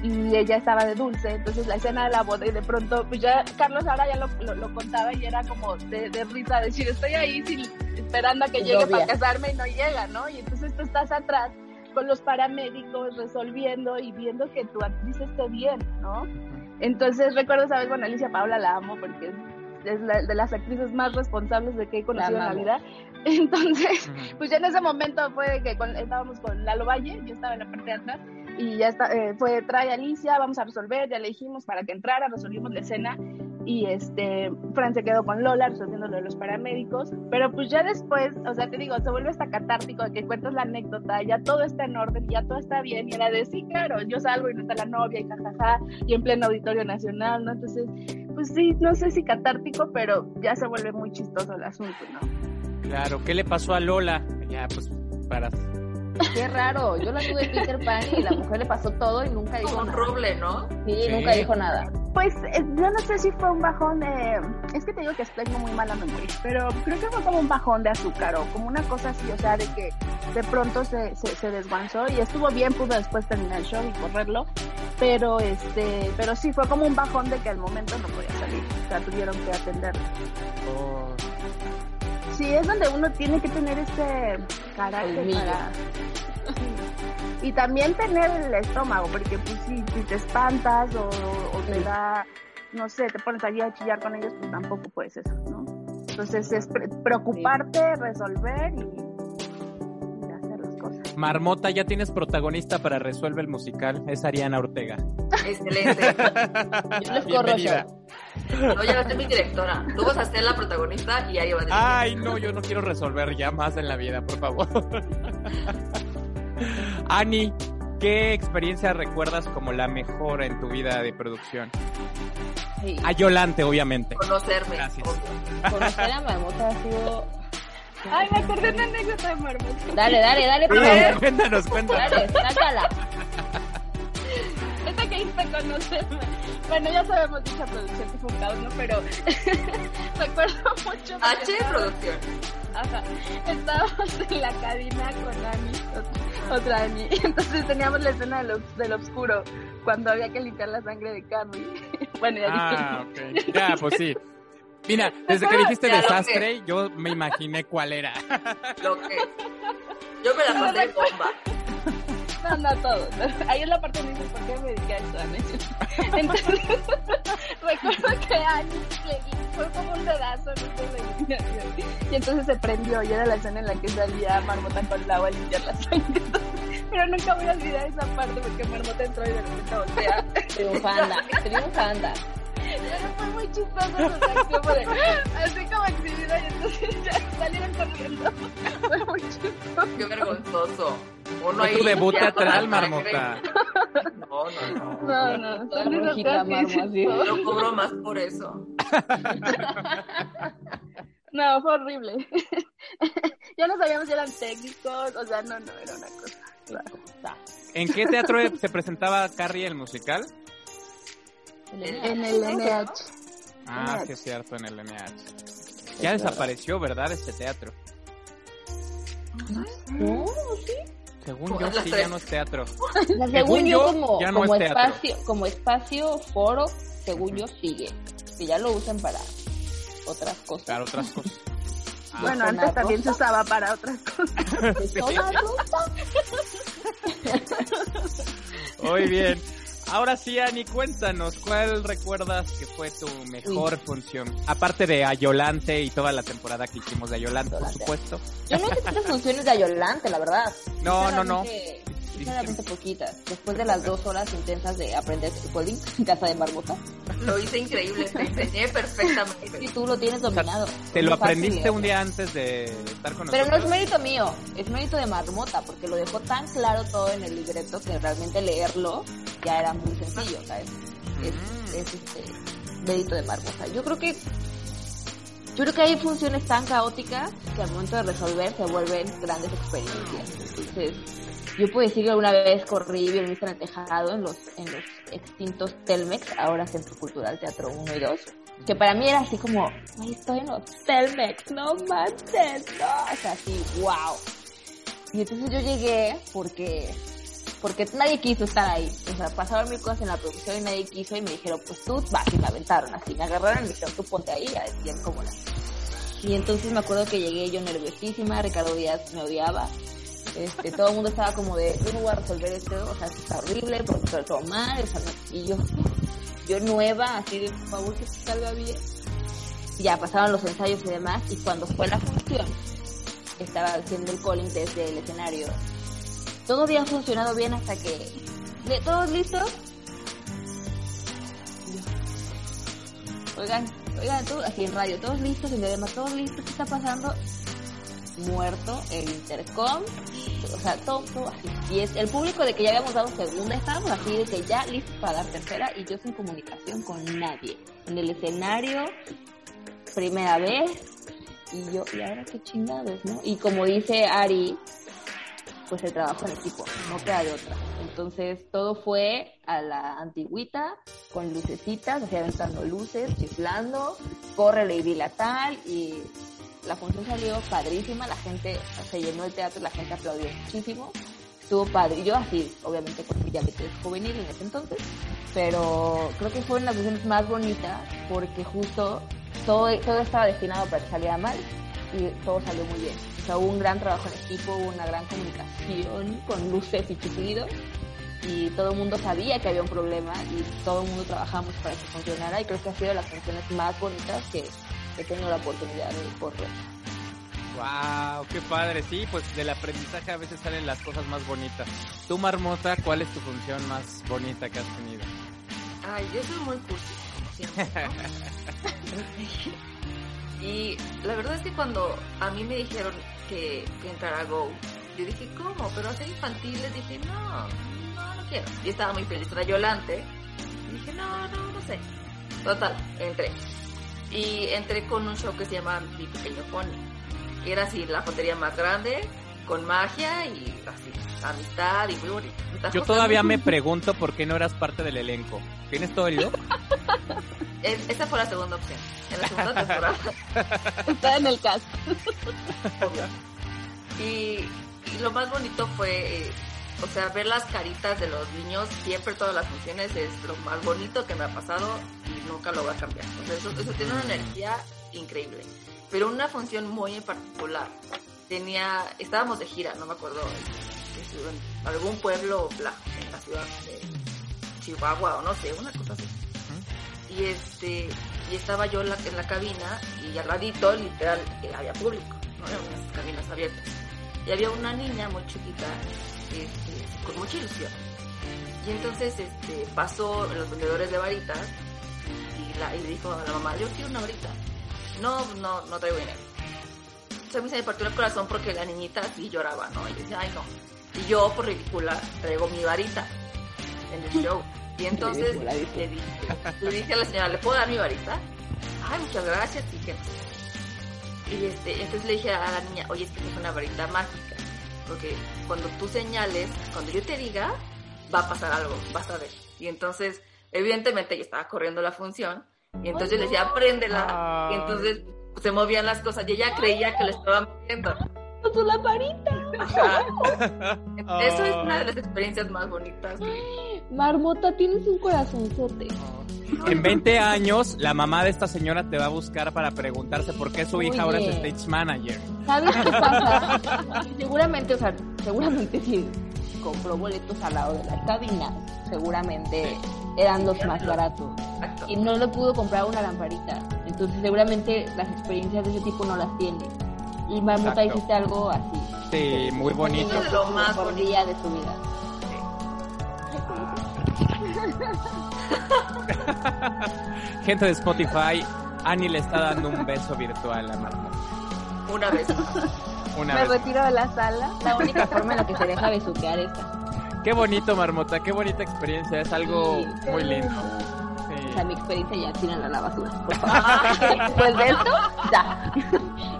y ella estaba de dulce, entonces la escena de la boda y de pronto, pues ya Carlos ahora ya lo, lo, lo contaba y era como de, de risa decir, estoy ahí sin- esperando a que llegue Novia. para casarme y no llega, ¿no? Y entonces tú estás atrás con los paramédicos resolviendo y viendo que tu actriz esté bien, ¿no? Entonces recuerdo, sabes, bueno, Alicia Paula la amo porque es la- de las actrices más responsables de que he conocido en la vida. <laughs> Entonces, pues ya en ese momento fue que con- estábamos con Lalo Valle, yo estaba en la parte de atrás y ya está, eh, fue trae Alicia, vamos a resolver, ya le dijimos para que entrara, resolvimos la escena y este, Fran se quedó con Lola resolviendo lo de los paramédicos, pero pues ya después, o sea, te digo, se vuelve hasta catártico de que cuentas la anécdota, ya todo está en orden, ya todo está bien y era de sí, claro, yo salgo y no está la novia y jajaja, y en pleno auditorio nacional, ¿no? Entonces, pues sí, no sé si catártico, pero ya se vuelve muy chistoso el asunto, ¿no? Claro, ¿qué le pasó a Lola? Ya, pues, para... <laughs> Qué raro. Yo la tuve Peter Pan y la mujer le pasó todo y nunca dijo Como un roble, ¿no? Sí, Sí. nunca dijo nada. Pues eh, yo no sé si fue un bajón de... Es que te digo que tengo muy mala memoria, pero creo que fue como un bajón de azúcar o como una cosa así, o sea, de que de pronto se, se, se desguanzó y estuvo bien, pudo después terminar el show y correrlo, pero este, pero sí, fue como un bajón de que al momento no podía salir, o sea, tuvieron que atenderlo. Oh, Sí, es donde uno tiene que tener este carácter para... Y también tener el estómago, porque pues si, si te espantas o, o te da, no sé, te pones allí a chillar con ellos, pues tampoco puedes eso, ¿no? Entonces es pre- preocuparte, resolver y, cosas. Marmota, ya tienes protagonista para Resuelve el Musical. Es Ariana Ortega. Excelente. <laughs> Yo les corro Bienvenida. No, ya va a ser mi directora. Tú vas a ser la protagonista y ahí va a dirigir. Ay, no, yo no quiero resolver ya más en la vida, por favor. <laughs> Ani, ¿qué experiencia recuerdas como la mejor en tu vida de producción? Sí. A Yolante, obviamente. Conocerme. Gracias. obvio. Conocer a Marmota ha sido. Ay, me acordé de una anécdota de Marmota. Dale, dale, dale, favor. cuéntanos, cuéntanos. Dale, sácala. Esta que hice conocerme. Bueno, ya sabemos dicha producción que fue un caos, ¿no? Pero <laughs> recuerdo mucho. porque H Producción. Ajá. Estábamos en la cabina con Ani, ot- otra Ani. <laughs> Entonces teníamos la escena del, obs- del oscuro, cuando había que limpiar la sangre de Carrie. <laughs> Bueno, ya Ah, dije. ok. Ya, pues sí. Mira, <laughs> desde que dijiste desastre, yo me imaginé cuál era. <laughs> Lo que. Yo me la pasé bomba. <laughs> No, no, todo. Ahí es la parte donde dices, ¿por qué me dediqué a esto, Ani? Entonces, recuerdo que Ani le di- fue como un pedazo, no sé. Y entonces se prendió y era la escena en la que salía Marmota con el agua a limpiar la sangre. Pero nunca voy a olvidar esa parte porque Marmota entró y de repente voltea. Triunfanda, triunfanda. Pero fue muy chistoso reacción, porque así como exhibida y entonces ya salieron corriendo. <laughs> Fue muy chistoso. Qué vergonzoso. Uno ahí tu debut teatral. Marmota. No, no, no. No, no. Yo cobro más por eso. <laughs> No, fue horrible. <laughs> ya no sabíamos si eran técnicos, o sea, no, no, era una cosa. ¿En qué teatro se presentaba Carrie el musical? En el NH. Ah, sí es cierto, en el NH. Ya desapareció, ¿verdad? Este teatro. No, sí. Según yo, sí, tres. ya no es teatro. <laughs> Según según yo, como, ya no como es teatro. espacio, como espacio, foro, según yo sigue. Que ya lo usan para otras cosas. Para otras cosas. Ah, <laughs> Bueno, antes también se usaba para otras cosas. <laughs> Muy bien. Ahora sí, Ani, cuéntanos, ¿cuál recuerdas que fue tu mejor función? Aparte de Ayolante y toda la temporada que hicimos de Ayolante, por supuesto. Yo no hice tantas funciones de Ayolante, la verdad. No, no, no. Sinceramente- Sinceramente poquitas. Después de las dos horas intensas de aprender coding en casa de Marmota. Lo hice increíble, te enseñé perfectamente. Y tú lo tienes dominado. ¿Te lo fácil, aprendiste ¿eh? un día antes de estar con Pero no es nosotros? mérito mío, es mérito de Marmota, porque lo dejó tan claro todo en el libreto que realmente leerlo ya era muy sencillo, ¿sabes? Es, Mm. es, este, dedito de Marmosa. Yo creo que yo creo que hay funciones tan caóticas que al momento de resolver se vuelven grandes experiencias. Entonces, yo puedo decir que alguna vez corrí violinista en el tejado en los, en los extintos Telmex, ahora Centro Cultural Teatro 1 y 2, que para mí era así como, estoy en los Telmex, no manches, no, o sea, así, wow. Y entonces yo llegué porque porque nadie quiso estar ahí. O sea, pasaron mil cosas en la producción y nadie quiso y me dijeron, pues tú vas y me aventaron así. Me agarraron y me dijeron, tú ponte ahí a decían cómo la... Y entonces me acuerdo que llegué yo nerviosísima, Ricardo Díaz me odiaba. Este, todo el mundo estaba como de, yo no voy a resolver esto, o sea, está horrible, porque todo mal, o sea, no- y yo, yo nueva, así de, por favor, que se salga bien. Ya pasaron los ensayos y demás, y cuando fue la función, estaba haciendo el calling desde el escenario todo había funcionado bien hasta que... ¿De todos listos? Oigan, oigan, todos, así en radio, todos listos, en diadema, todos listos, ¿qué está pasando? Muerto el intercom, o sea, todo, así. Y es el público de que ya habíamos dado segunda, estábamos así de que ya listos para dar tercera y yo sin comunicación con nadie. En el escenario, primera vez, y yo, ¿y ahora qué chingados, no? Y como dice Ari, pues el trabajo en equipo, no queda de otra. Entonces todo fue a la antigüita, con lucecitas, así aventando luces, chiflando, corre y dila y la función salió padrísima, la gente se llenó el teatro, la gente aplaudió muchísimo, estuvo padre. Yo así, obviamente con mi diabetes juvenil en ese entonces, pero creo que fueron las funciones más bonitas porque justo todo, todo estaba destinado para que saliera mal y todo salió muy bien. O sea, hubo un gran trabajo en equipo, hubo una gran comunicación con luces y chiflidos y todo el mundo sabía que había un problema y todo el mundo trabajamos para que funcionara y creo que ha sido de las funciones más bonitas que he tenido la oportunidad de correr. Wow, qué padre. Sí, pues del aprendizaje a veces salen las cosas más bonitas. Tú, Marmota, ¿cuál es tu función más bonita que has tenido? Ay, yo soy muy cursi, como siempre, ¿no? <laughs> y la verdad es que cuando a mí me dijeron que, que entrara a Go, yo dije, ¿cómo? Pero hacer infantiles, dije, no, no, no quiero. Y estaba muy feliz, era Yolante. Y dije, no, no, no sé. Total, entré. Y entré con un show que se llama Mi Pequeño Pony. Que era así, la jotería más grande, con magia y así, amistad y muy bonito. Yo todavía me <laughs> pregunto por qué no eras parte del elenco. ¿Tienes todo el look? Es- esa fue la segunda opción. En la segunda temporada. <laughs> Está en el cast. obvio. Y, y lo más bonito fue, eh, o sea, ver las caritas de los niños siempre todas las funciones es lo más bonito que me ha pasado y nunca lo voy a cambiar. O sea, eso, eso tiene una energía increíble. Pero una función muy en particular. Tenía, estábamos de gira, no me acuerdo, en algún pueblo blanco en la ciudad de Chihuahua o no sé, una cosa así. Y este, y estaba yo en la, en la cabina y al ladito, literal, había público, ¿no? Eran unas cabinas abiertas. Y había una niña muy chiquita, este, con mucha ilusión. Y entonces este, pasó en los vendedores de varitas y, la, y le dijo a la mamá, yo quiero una varita. No, no, no traigo dinero. Entonces a mí se me partió el corazón porque la niñita sí lloraba, ¿no? Y yo decía, ay no. Y yo, por ridícula, traigo mi varita en el show. Y <laughs> entonces Ridícula, le dije, le dije a la señora, ¿le puedo dar mi varita? Ay, muchas gracias, y que no sé. Y este, entonces le dije a la niña, oye, es que es una varita mágica. Porque cuando tú señales, cuando yo te diga, va a pasar algo, vas a ver. Y entonces, evidentemente, yo estaba corriendo la función. Y entonces yo le decía, préndela. Y entonces pues, se movían las cosas. Y ella creía que le estaba moviendo. ¡Tu lamparita! Ajá. <laughs> Eso es una de las experiencias más bonitas. Marmota, tienes un corazonzote. En 20 años, la mamá de esta señora te va a buscar para preguntarse por qué su hija ahora es stage manager. ¿Sabes qué pasa? <laughs> seguramente, o sea, seguramente si compró boletos al lado de la cabina, seguramente eran los más baratos. Y no le pudo comprar una lamparita. Entonces seguramente las experiencias de ese tipo no las tiene. Y Marmota Exacto. hiciste algo así. Sí, muy bonito. Es lo más por día de su vida. <laughs> Gente de Spotify, Annie le está dando un beso virtual a Marmota. Una vez. Una Me vez. retiro de la sala. La única forma en la que se deja besuquear esta. Qué bonito, Marmota, qué bonita experiencia. Es algo Sí, muy lindo. Sea, mi experiencia ya tienen a la basura. Por favor. <laughs> Después de esto, ya.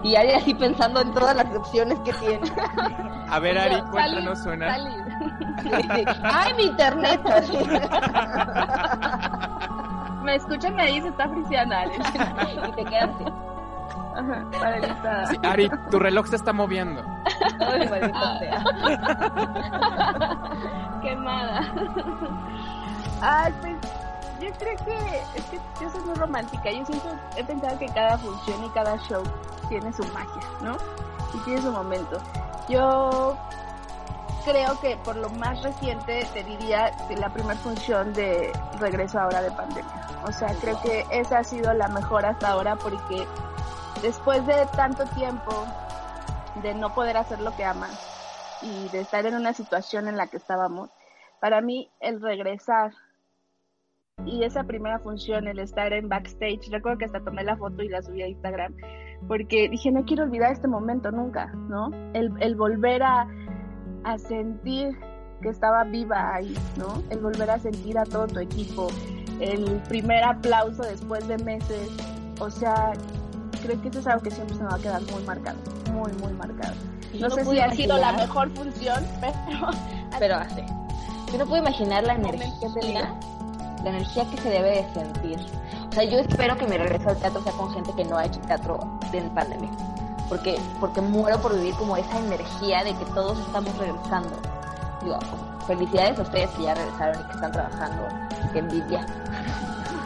Y Ari así pensando en todas las opciones que tiene. A ver, Ari, yo, cuéntanos salir, una. salir. Ay, mi internet. Me escuchan, me dice, está friciana. y te quedas así. Ajá. Sí, Ari, tu reloj se está moviendo. Ay. Quemada. Ay, pues creo que es que yo soy muy romántica. Yo siempre he pensado que cada función y cada show tiene su magia, ¿no? Y tiene su momento. Yo creo que por lo más reciente te diría la primera función de regreso ahora de pandemia. O sea, creo que esa ha sido la mejor hasta ahora porque después de tanto tiempo de no poder hacer lo que amas y de estar en una situación en la que estábamos, para mí el regresar y esa primera función, el estar en backstage, recuerdo que hasta tomé la foto y la subí a Instagram, porque dije, no quiero olvidar este momento nunca, ¿no? El, el volver a, a sentir que estaba viva ahí, ¿no? El volver a sentir a todo tu equipo, el primer aplauso después de meses, o sea, creo que eso es algo que siempre se me va a quedar muy marcado, muy, muy marcado. No sé si ha sido la mejor función, <laughs> pero Pero así. Yo no puedo imaginar la energía. La energía que se debe de sentir. O sea, yo espero que mi regreso al teatro sea con gente que no ha hecho teatro en pandemia. Porque, porque muero por vivir como esa energía de que todos estamos regresando. Digo, felicidades a ustedes que ya regresaron y que están trabajando. Qué envidia.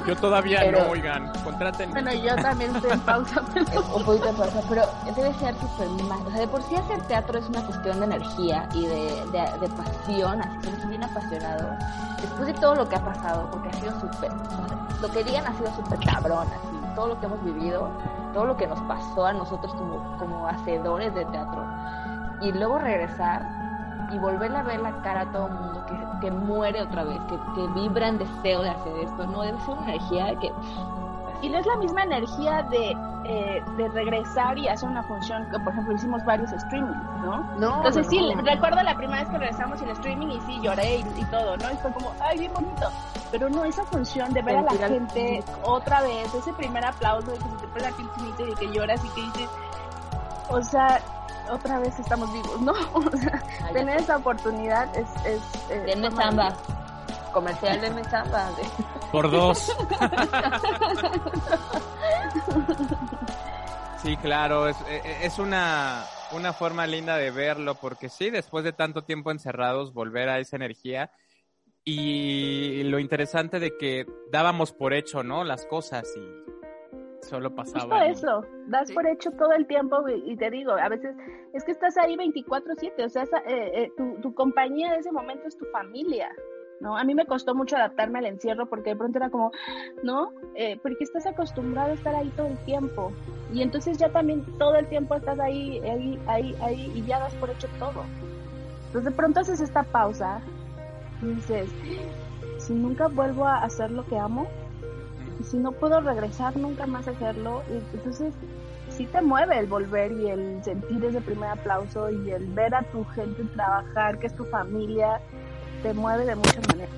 Yo todavía Pero- no, oigan. Contraten. bueno, yo también estoy en <laughs> pausa. pero- un poquito de fuerza, pero debe ser súper más. O sea, de por sí hacer teatro es una cuestión de energía y de, de, de pasión, así que eres bien apasionado. Después de todo lo que ha pasado, porque ha sido súper. lo que digan ha sido súper cabrón, así. Todo lo que hemos vivido, todo lo que nos pasó a nosotros como, como hacedores de teatro. Y luego regresar y volverle a ver la cara a todo el mundo que, que muere otra vez, que, que vibra en deseo de hacer esto. No, debe ser una energía que. Y no es la misma energía de, eh, de regresar y hacer una función, que por ejemplo hicimos varios streamings, ¿no? No, Entonces no, sí, no. recuerdo la primera vez que regresamos el streaming y sí, lloré y, y todo, ¿no? Y fue como, ay, bien bonito. Pero no, esa función de ver a la gente otra vez, ese primer aplauso de que se te pone la piel chinita y de que lloras y que dices, o sea, otra vez estamos vivos, ¿no? <laughs> O sea, Ay, tener esa oportunidad es... es, es Denme fue samba. maravilloso. Comercial de samba. de- Por dos. Sí, claro, es, e- es una, una forma linda de verlo, porque sí, después de tanto tiempo encerrados, volver a esa energía. Y lo interesante de que dábamos por hecho, ¿no? Las cosas y solo Justo pasaba. eso, das por hecho todo el tiempo y, y te digo, a veces es que estás ahí 24/7, o sea, esa, eh, eh, tu, tu compañía de ese momento es tu familia, ¿no? A mí me costó mucho adaptarme al encierro porque de pronto era como, ¿no? Eh, porque estás acostumbrado a estar ahí todo el tiempo y entonces ya también todo el tiempo estás ahí, ahí, ahí, ahí y ya das por hecho todo. Entonces de pronto haces esta pausa y dices, si nunca vuelvo a hacer lo que amo, y si no puedo regresar nunca más a hacerlo, entonces sí te mueve el volver y el sentir ese primer aplauso y el ver a tu gente trabajar, que es tu familia, te mueve de muchas maneras.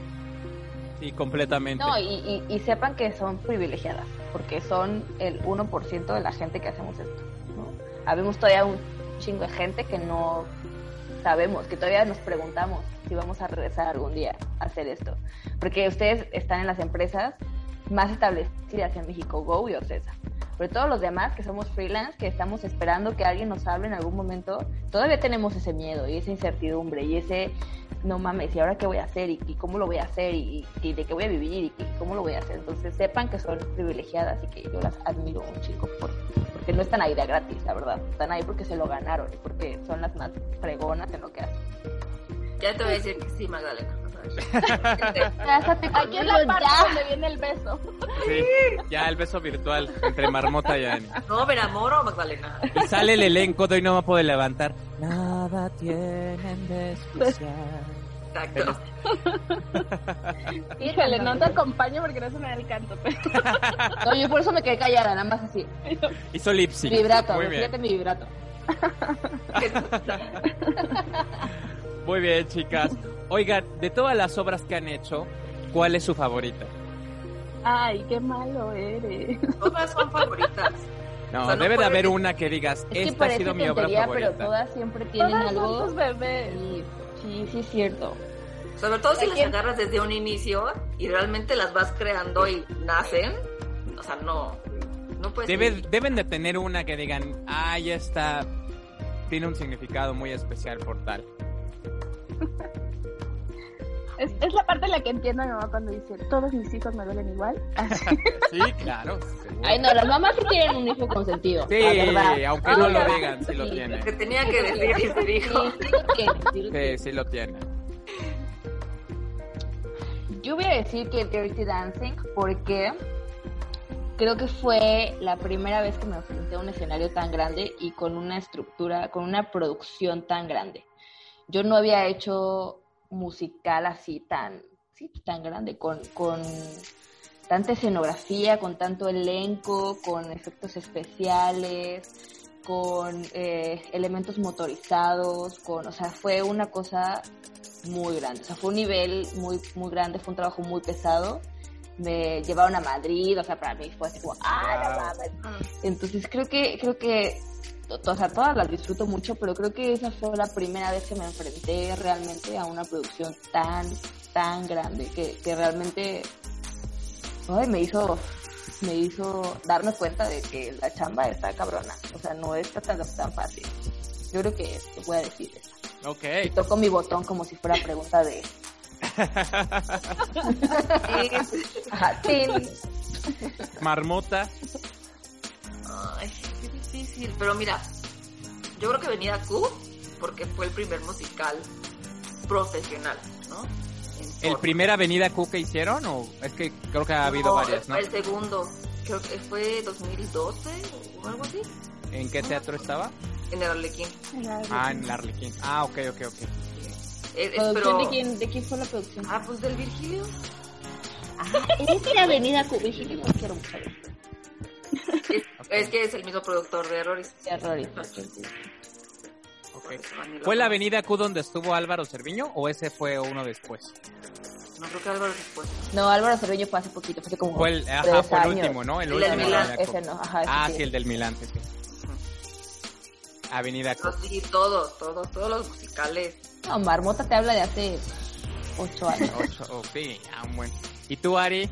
Sí, completamente. No, y, y, y sepan que son privilegiadas, porque son el 1% de la gente que hacemos esto. ¿no? Habemos todavía un chingo de gente que no sabemos, que todavía nos preguntamos si vamos a regresar algún día a hacer esto. Porque ustedes están en las empresas más establecidas en México, Go y Ocesa. Pero todos los demás que somos freelance, que estamos esperando que alguien nos hable en algún momento, todavía tenemos ese miedo y esa incertidumbre y ese, no mames, ¿y ahora qué voy a hacer? ¿Y, y cómo lo voy a hacer? ¿Y, y de qué voy a vivir? ¿Y, cómo lo voy a hacer? Entonces sepan que son privilegiadas y que yo las admiro un chico por, porque no están ahí de gratis, la verdad. Están ahí porque se lo ganaron y porque son las más fregonas en lo que hacen. Ya te voy a decir que sí, Magdalena. Cásate Aquí es la parte ya. donde viene el beso. Sí, ya el beso virtual entre Marmota y Ani. No, ver amor o Magdalena. Y sale el elenco de hoy no me puede levantar. Nada tienen de especial. Exacto. <laughs> Híjole, no te acompaño porque no se me da el canto. Pero... <laughs> No, yo por eso me quedé callada, nada más así. Hizo lip sync. Vibrato, fíjate mi vibrato. <laughs> Muy bien, chicas. Oigan, de todas las obras que han hecho, ¿cuál es su favorita? Ay, qué malo eres. Todas son favoritas. No, O sea, no debe de haber una que digas, Es que esta ha sido mi obra favorita. pero todas siempre tienen Todas algo. son tus bebés. Y sí, sí es cierto. Sobre todo si ¿A las quién? agarras desde un inicio y realmente las vas creando y nacen. O sea, no. No puedes. Debe- deben de tener una que digan, ya está, tiene un significado muy especial por tal. <laughs> Es, es la parte en la que entiendo a mi mamá cuando dice, todos mis hijos me duelen igual. Así. <laughs> Sí, claro. seguro. Ay, no, las mamás sí tienen un hijo consentido. Sí, la verdad. aunque no lo digan, sí lo sí. tienen. Que tenía que decir y se dijo. Sí, sí lo tienen, sí lo tienen. Sí, sí lo tienen. Yo voy a decir que Dirty Dancing porque creo que fue la primera vez que me enfrenté a un escenario tan grande y con una estructura, con una producción tan grande. Yo no había hecho musical así tan, sí, tan grande, con, con tanta escenografía, con tanto elenco, con efectos especiales, con eh, elementos motorizados, con, o sea, fue una cosa muy grande, o sea, fue un nivel muy, muy grande, fue un trabajo muy pesado. Me llevaron a Madrid, o sea, para mí fue así como, ¡ah, no mames! Entonces creo que, creo que, o sea, todas las disfruto mucho, pero creo que esa fue la primera vez que me enfrenté realmente a una producción tan, tan grande, que, que realmente, ay, me hizo, me hizo darme cuenta de que la chamba está cabrona, o sea, no está tan, tan fácil. Yo creo que te voy a decir eso. Ok. Y toco mi botón como si fuera pregunta de... <laughs> <laughs> Marmota. Difícil. Pero mira, yo creo que venía Q porque fue el primer musical profesional, ¿no? ¿El primer Avenida Q que hicieron? O es que creo que ha habido No, varias, ¿no? El segundo, creo que fue 2012 o algo así, ¿En qué teatro estaba? en el Arlequín. Ah, en el Arlequín. Ah, ok, ok, ok. Eh, eh, ¿Producción pero- de quién, de quién fue la producción? Ah, pues del Virgilio. Ah, es de Avenida Cubígil, no quiero mucho Es, <laughs> es que es el mismo productor de Errores. De errores. ok. ¿Fue la Avenida Q donde estuvo Álvaro Cerviño o ese fue uno después? No creo que Álvaro después. No, Álvaro Cerviño fue hace poquito, fue hace como Fue el, ajá, tres fue el último, ¿no? El El del último. Milán. Avenida Q. Ese no, ajá, ese Ah, sí. sí, el del Milán, sí. Avenida Q. Sí, todos, todos, todos los musicales. No, Marmota te habla de hace ocho años. Ocho, oh, sí, ya un buen. ¿Y tú, Ari?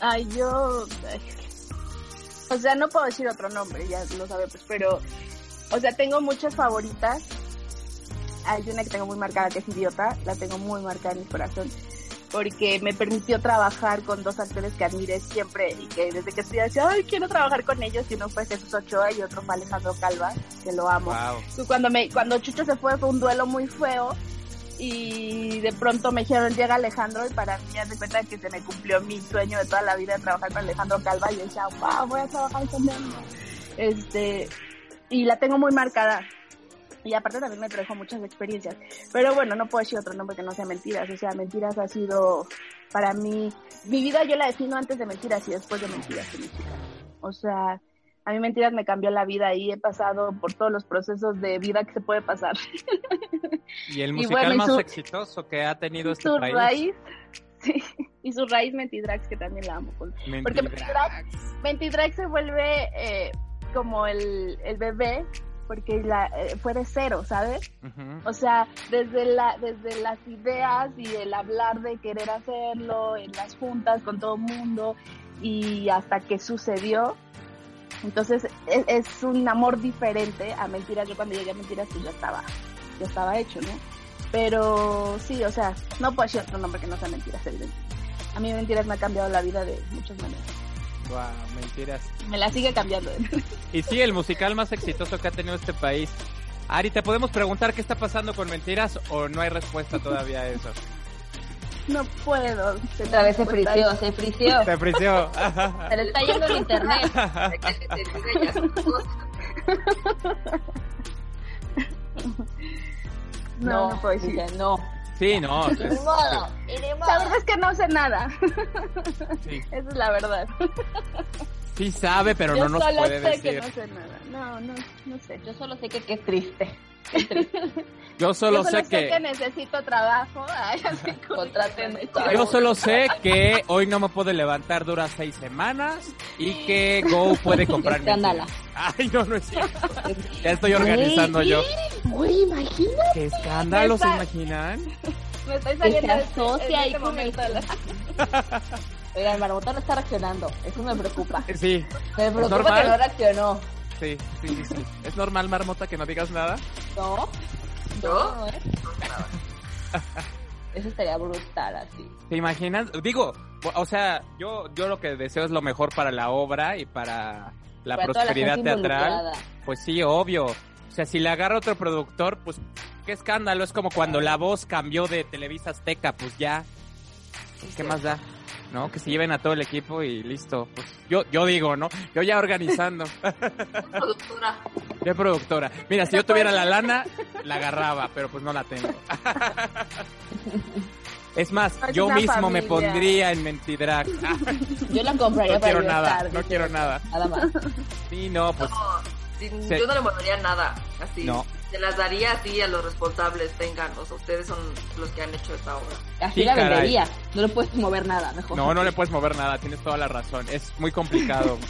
Ay, yo. O sea, no puedo decir otro nombre, ya lo sabemos, pero. O sea, tengo muchas favoritas. Hay una que tengo muy marcada que es Idiota, la tengo muy marcada en mi corazón. Porque me permitió trabajar con dos actores que admiré siempre y que desde que estudié decía, ay, quiero trabajar con ellos. Y uno fue Jesús Ochoa y otro fue Alejandro Calva, que lo amo. Wow. Y Cuando me, cuando Chucho se fue fue un duelo muy feo y de pronto me dijeron llega Alejandro y para mí de cuenta que se me cumplió mi sueño de toda la vida de trabajar con Alejandro Calva y yo decía, wow, voy a trabajar con él. Este, y la tengo muy marcada. Y aparte también me trajo muchas experiencias. Pero bueno, no puedo decir otro nombre que no sea Mentiras. O sea, Mentiras ha sido para mí, mi vida yo la defino antes de Mentiras y después de Mentiras en musical. O sea, a mí Mentiras me cambió la vida y he pasado por todos los procesos de vida que se puede pasar. ¿Y el Y musical y más su- exitoso que ha tenido este su país? raíz, <laughs> sí, y su raíz Mentidrax, que también la amo. Porque Mentidrax. Mentidrax se vuelve eh, como el, el bebé, porque la, eh, fue de cero, ¿sabes? O sea, desde, la, desde las ideas y el hablar de querer hacerlo en las juntas con todo el mundo y hasta que sucedió. Entonces es, es un amor diferente a Mentiras. Yo cuando llegué a Mentiras pues ya estaba, ya estaba hecho, ¿no? Pero sí, o sea, no puedo decir otro nombre que no sea Mentiras, evidentemente. A mí Mentiras me ha cambiado la vida de muchas maneras. Wow, mentiras. Me la sigue cambiando. Y sí, el musical más exitoso que ha tenido este país. Ari, ¿te podemos preguntar qué está pasando con Mentiras o no hay respuesta todavía a eso? No puedo. Otra vez se frició, se frició. Se frició. Se le está yendo el internet. No, no puedo decir. dice, no. Sí, no. Modo, y ni La verdad es que no sé nada. Sí, <laughs> Esa es la verdad. sí sabe, pero Yo no nos solo puede sé que decir. no sé nada. No, no, no sé. Yo solo sé que qué triste. Yo solo, Yo sé que... necesito trabajo. Ay, así. Yo solo sé que hoy no me puedo levantar dura seis semanas y que Go puede comprar. Ay, no, no es cierto. <laughs> Ya estoy organizando Güey, yo. Güey, imagina. ¿Qué escándalo se imaginan? Me estoy saliendo de asocia ahí con el... momento de la- Oiga, el marmota no está reaccionando. Eso me preocupa. Sí, Me preocupa normal. que no reaccionó. Sí, sí, sí, sí. ¿Es normal, Marmota, que no digas nada? ¿No? ¿Yo? No, ¿eh? <laughs> Eso estaría brutal así. ¿Te imaginas? Digo, o sea, yo, yo lo que deseo es lo mejor para la obra y para la Para la prosperidad teatral. Pues sí, obvio. O sea, si le agarra otro productor, pues qué escándalo. Es como cuando la voz cambió de Televisa Azteca, pues ya. ¿Qué más da? ¿No? Que se lleven a todo el equipo y listo. Pues yo, yo digo, ¿no? Yo ya organizando. <laughs> Productora. Qué productora. Mira, si yo tuviera la lana, la agarraba, pero pues no la tengo. <laughs> Es más, Es yo mismo me pondría en Mentidrag. Yo la compraría No para quiero nada, estar, no quiero nada. Nada más. Sí, no, pues No, yo no le movería nada. Así. No. Se las daría así a los responsables. Tengan, o sea, ustedes son los que han hecho esta obra. Así Sí, la caray. vendería. No le puedes mover nada, mejor. no, no le puedes mover nada, tienes toda la razón. Es muy complicado. <laughs>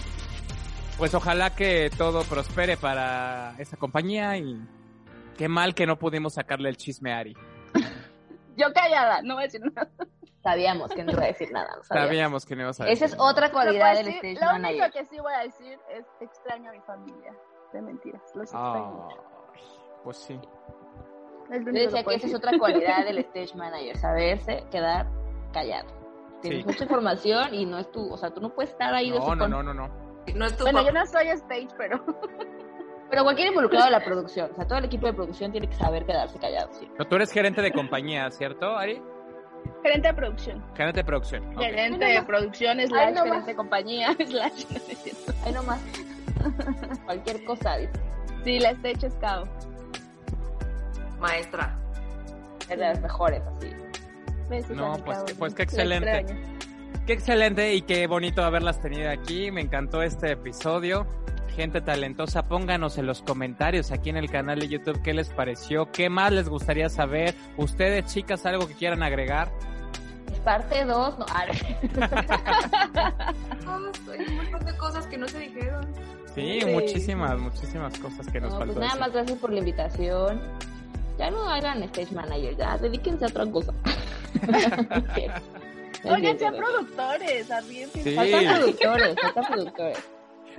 Pues ojalá que todo prospere para esa compañía y qué mal que no pudimos sacarle el chisme a Ari. Yo callada, no voy a decir nada. Sabíamos que no iba a decir nada. lo sabíamos. Sabíamos que no ibas a decir. Esa es otra cualidad del Lo stage único manager. que sí voy a decir es extraño a mi familia. De mentiras, los extraño mucho. Ay, pues sí. Es Yo decía que esa es otra cualidad <laughs> del stage manager, saberse quedar callado. Tienes Sí. mucha información y no es tu, o sea, tú no puedes estar ahí de No, no, no, no, no. No es tu Bueno, yo no soy stage, pero <laughs> Pero cualquier involucrado de la producción, o sea, todo el equipo de producción tiene que saber quedarse callado, sí. Pero tú eres gerente de compañía, ¿cierto, Ari? gerente de producción. Gerente de producción. Gerente de no producción, slash Ay, no gerente más. de compañía, slash no Ahí nomás. <laughs> cualquier cosa, dice. Sí, la stage es cao. Maestra. Es de las mejores, así. No, pues- pues qué excelente. Qué excelente y qué bonito haberlas tenido aquí. Me encantó este episodio. Gente talentosa, pónganos en los comentarios aquí en el canal de YouTube qué les pareció, qué más les gustaría saber. Ustedes, chicas, algo que quieran agregar. Parte 2, no. Hay <laughs> <laughs> un montón de cosas que no se dijeron. Sí, Sí. muchísimas, muchísimas cosas que nos no, faltó pues nada decir. más gracias por la invitación. Ya no hagan stage manager, ya dedíquense a otra cosa. <laughs> <laughs> Oigan, sean productores, arriesguen. Sí. Faltan productores, faltan productores.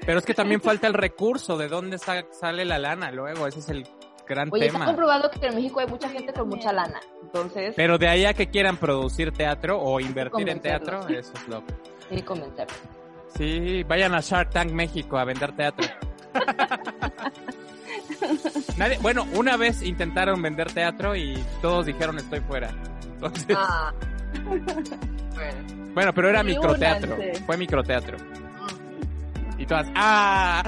Pero es que también falta el recurso de dónde sa- sale la lana luego. Ese es el gran Oye, está tema. comprobado que en México hay mucha gente con mucha lana. Entonces, Pero de ahí a que quieran producir teatro o invertir en teatro, eso es lo tiene que convencerme. Sí, vayan a Shark Tank México a vender teatro. <laughs> Nadie- bueno, una vez intentaron vender teatro y todos dijeron estoy fuera. Entonces, Ah. bueno. <laughs> bueno, pero era microteatro. únanse. Fue microteatro. Y todas, ¡ah!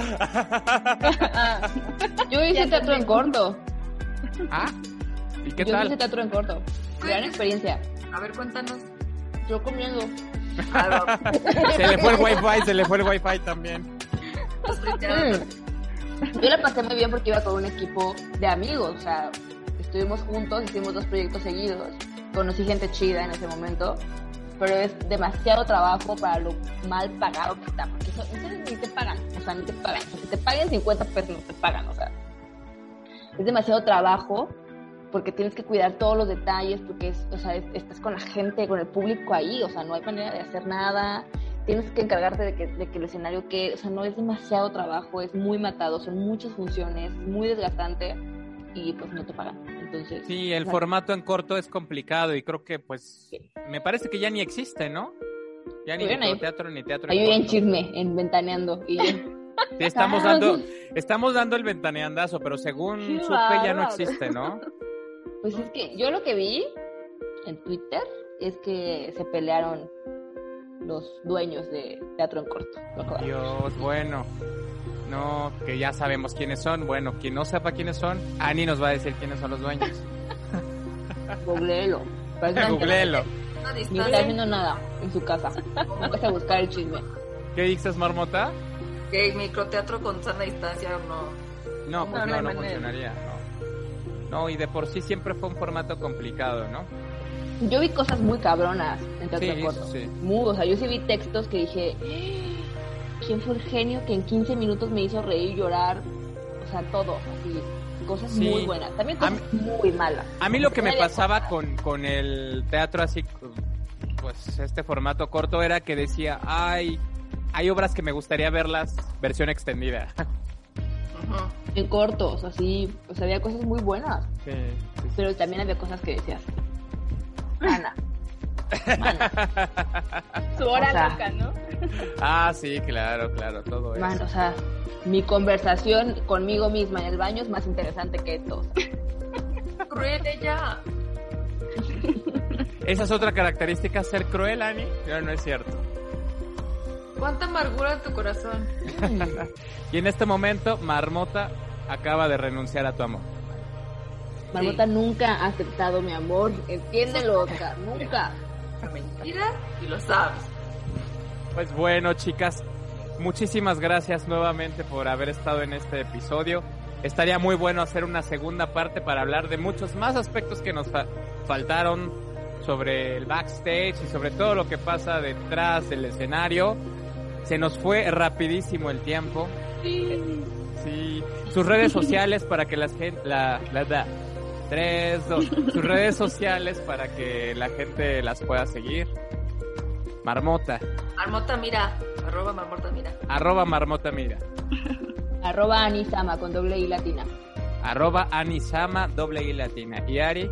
Ah, <laughs> Yo hice Ya teatro en corto. ¿Ah? ¿Y qué Yo hice tal? teatro en corto. Gran experiencia. A ver, cuéntanos. Yo comiendo. <laughs> Se le fue el wifi, se le fue el wifi también. Yo la pasé muy bien porque iba con un equipo de amigos, o sea, estuvimos juntos, hicimos dos proyectos seguidos, conocí gente chida en ese momento, pero es demasiado trabajo para lo mal pagado que está, porque eso, ustedes ni te pagan, o sea, ni te pagan, o sea, que te paguen 50 pesos no te pagan, o sea, es demasiado trabajo porque tienes que cuidar todos los detalles, porque es, o sea, es- estás con la gente, con el público ahí, o sea, no hay manera de hacer nada, tienes que encargarte de que, de que el escenario que, o sea, no es demasiado trabajo, es muy matado, son muchas funciones, es muy desgastante y pues no te pagan. Entonces, Sí, el o sea, formato en corto es complicado y creo que pues me parece que ya ni existe, ¿no? Ya ni ahí- teatro ni teatro Ahí en chisme, en ventaneando y yo, <laughs> Sí, estamos dando, <laughs> estamos dando el ventaneandazo, pero según supe ya no existe, ¿no? <laughs> Pues es que yo lo que vi en Twitter es que se pelearon los dueños de Teatro en Corto. Dios, bueno. No, que ya sabemos quiénes son. Bueno, quien no sepa quiénes son, Ani nos va a decir quiénes son los dueños. Googleelo. Una Ni está distancia haciendo nada en su casa. Nunca a buscar el chisme. ¿Qué dices, Marmota? que el microteatro con sana distancia no. No, pues No, no, no no funcionaría, no. Y de por sí siempre fue un formato complicado, ¿no? Yo vi cosas muy cabronas en teatro Sí, corto. sí. Muy, o sea, yo sí vi textos que dije, ¿quién fue el genio que en 15 minutos me hizo reír, llorar? O sea, todo, así, cosas Sí. muy buenas. También cosas muy malas. A mí lo que me pasaba con, con el teatro así, pues este formato corto era que decía, ay, hay obras que me gustaría verlas versión extendida. En cortos, así, o sea, había cosas muy buenas. Sí, sí, sí. Pero también había cosas que decías, <laughs> Ana, Su hora O sea, loca, ¿no? <laughs> Ah, sí, claro, claro, todo eso. o sea, mi conversación conmigo misma en el baño es más interesante que esto. <laughs> Cruel ella. Esa es otra característica, ser cruel, Ani. No, no es cierto. Cuánta amargura en tu corazón. <laughs> Y en este momento, Marmota acaba de renunciar a tu amor. Marmota nunca ha aceptado mi amor, entiéndelo, Oscar, nunca. Mentira y lo sabes. Pues bueno, chicas, muchísimas gracias nuevamente por haber estado en este episodio. Estaría muy bueno hacer una segunda parte para hablar de muchos más aspectos que nos fa- faltaron sobre el backstage y sobre todo lo que pasa detrás del escenario. Se nos fue rapidísimo el tiempo. Sí. Sus redes sociales para que las gente, la, la, la- tres, dos. Sus redes sociales para que la gente las pueda seguir. Marmota. Marmota mira. Arroba marmota mira. Arroba marmota mira. <laughs> Arroba Anisama con doble I latina. Arroba anisama doble y latina. Y Ari.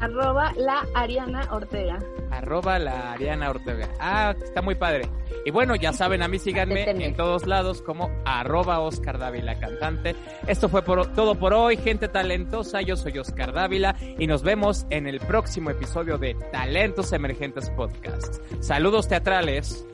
Arroba la Ariana Ortega. Arroba la Ariana Ortega. Ah, está muy padre. Y bueno, ya saben, a mí síganme en todos lados como arroba Oscar Dávila cantante. Esto fue por- todo por hoy, gente talentosa. Yo soy Oscar Dávila y nos vemos en el próximo episodio de Talentos Emergentes Podcast. Saludos teatrales.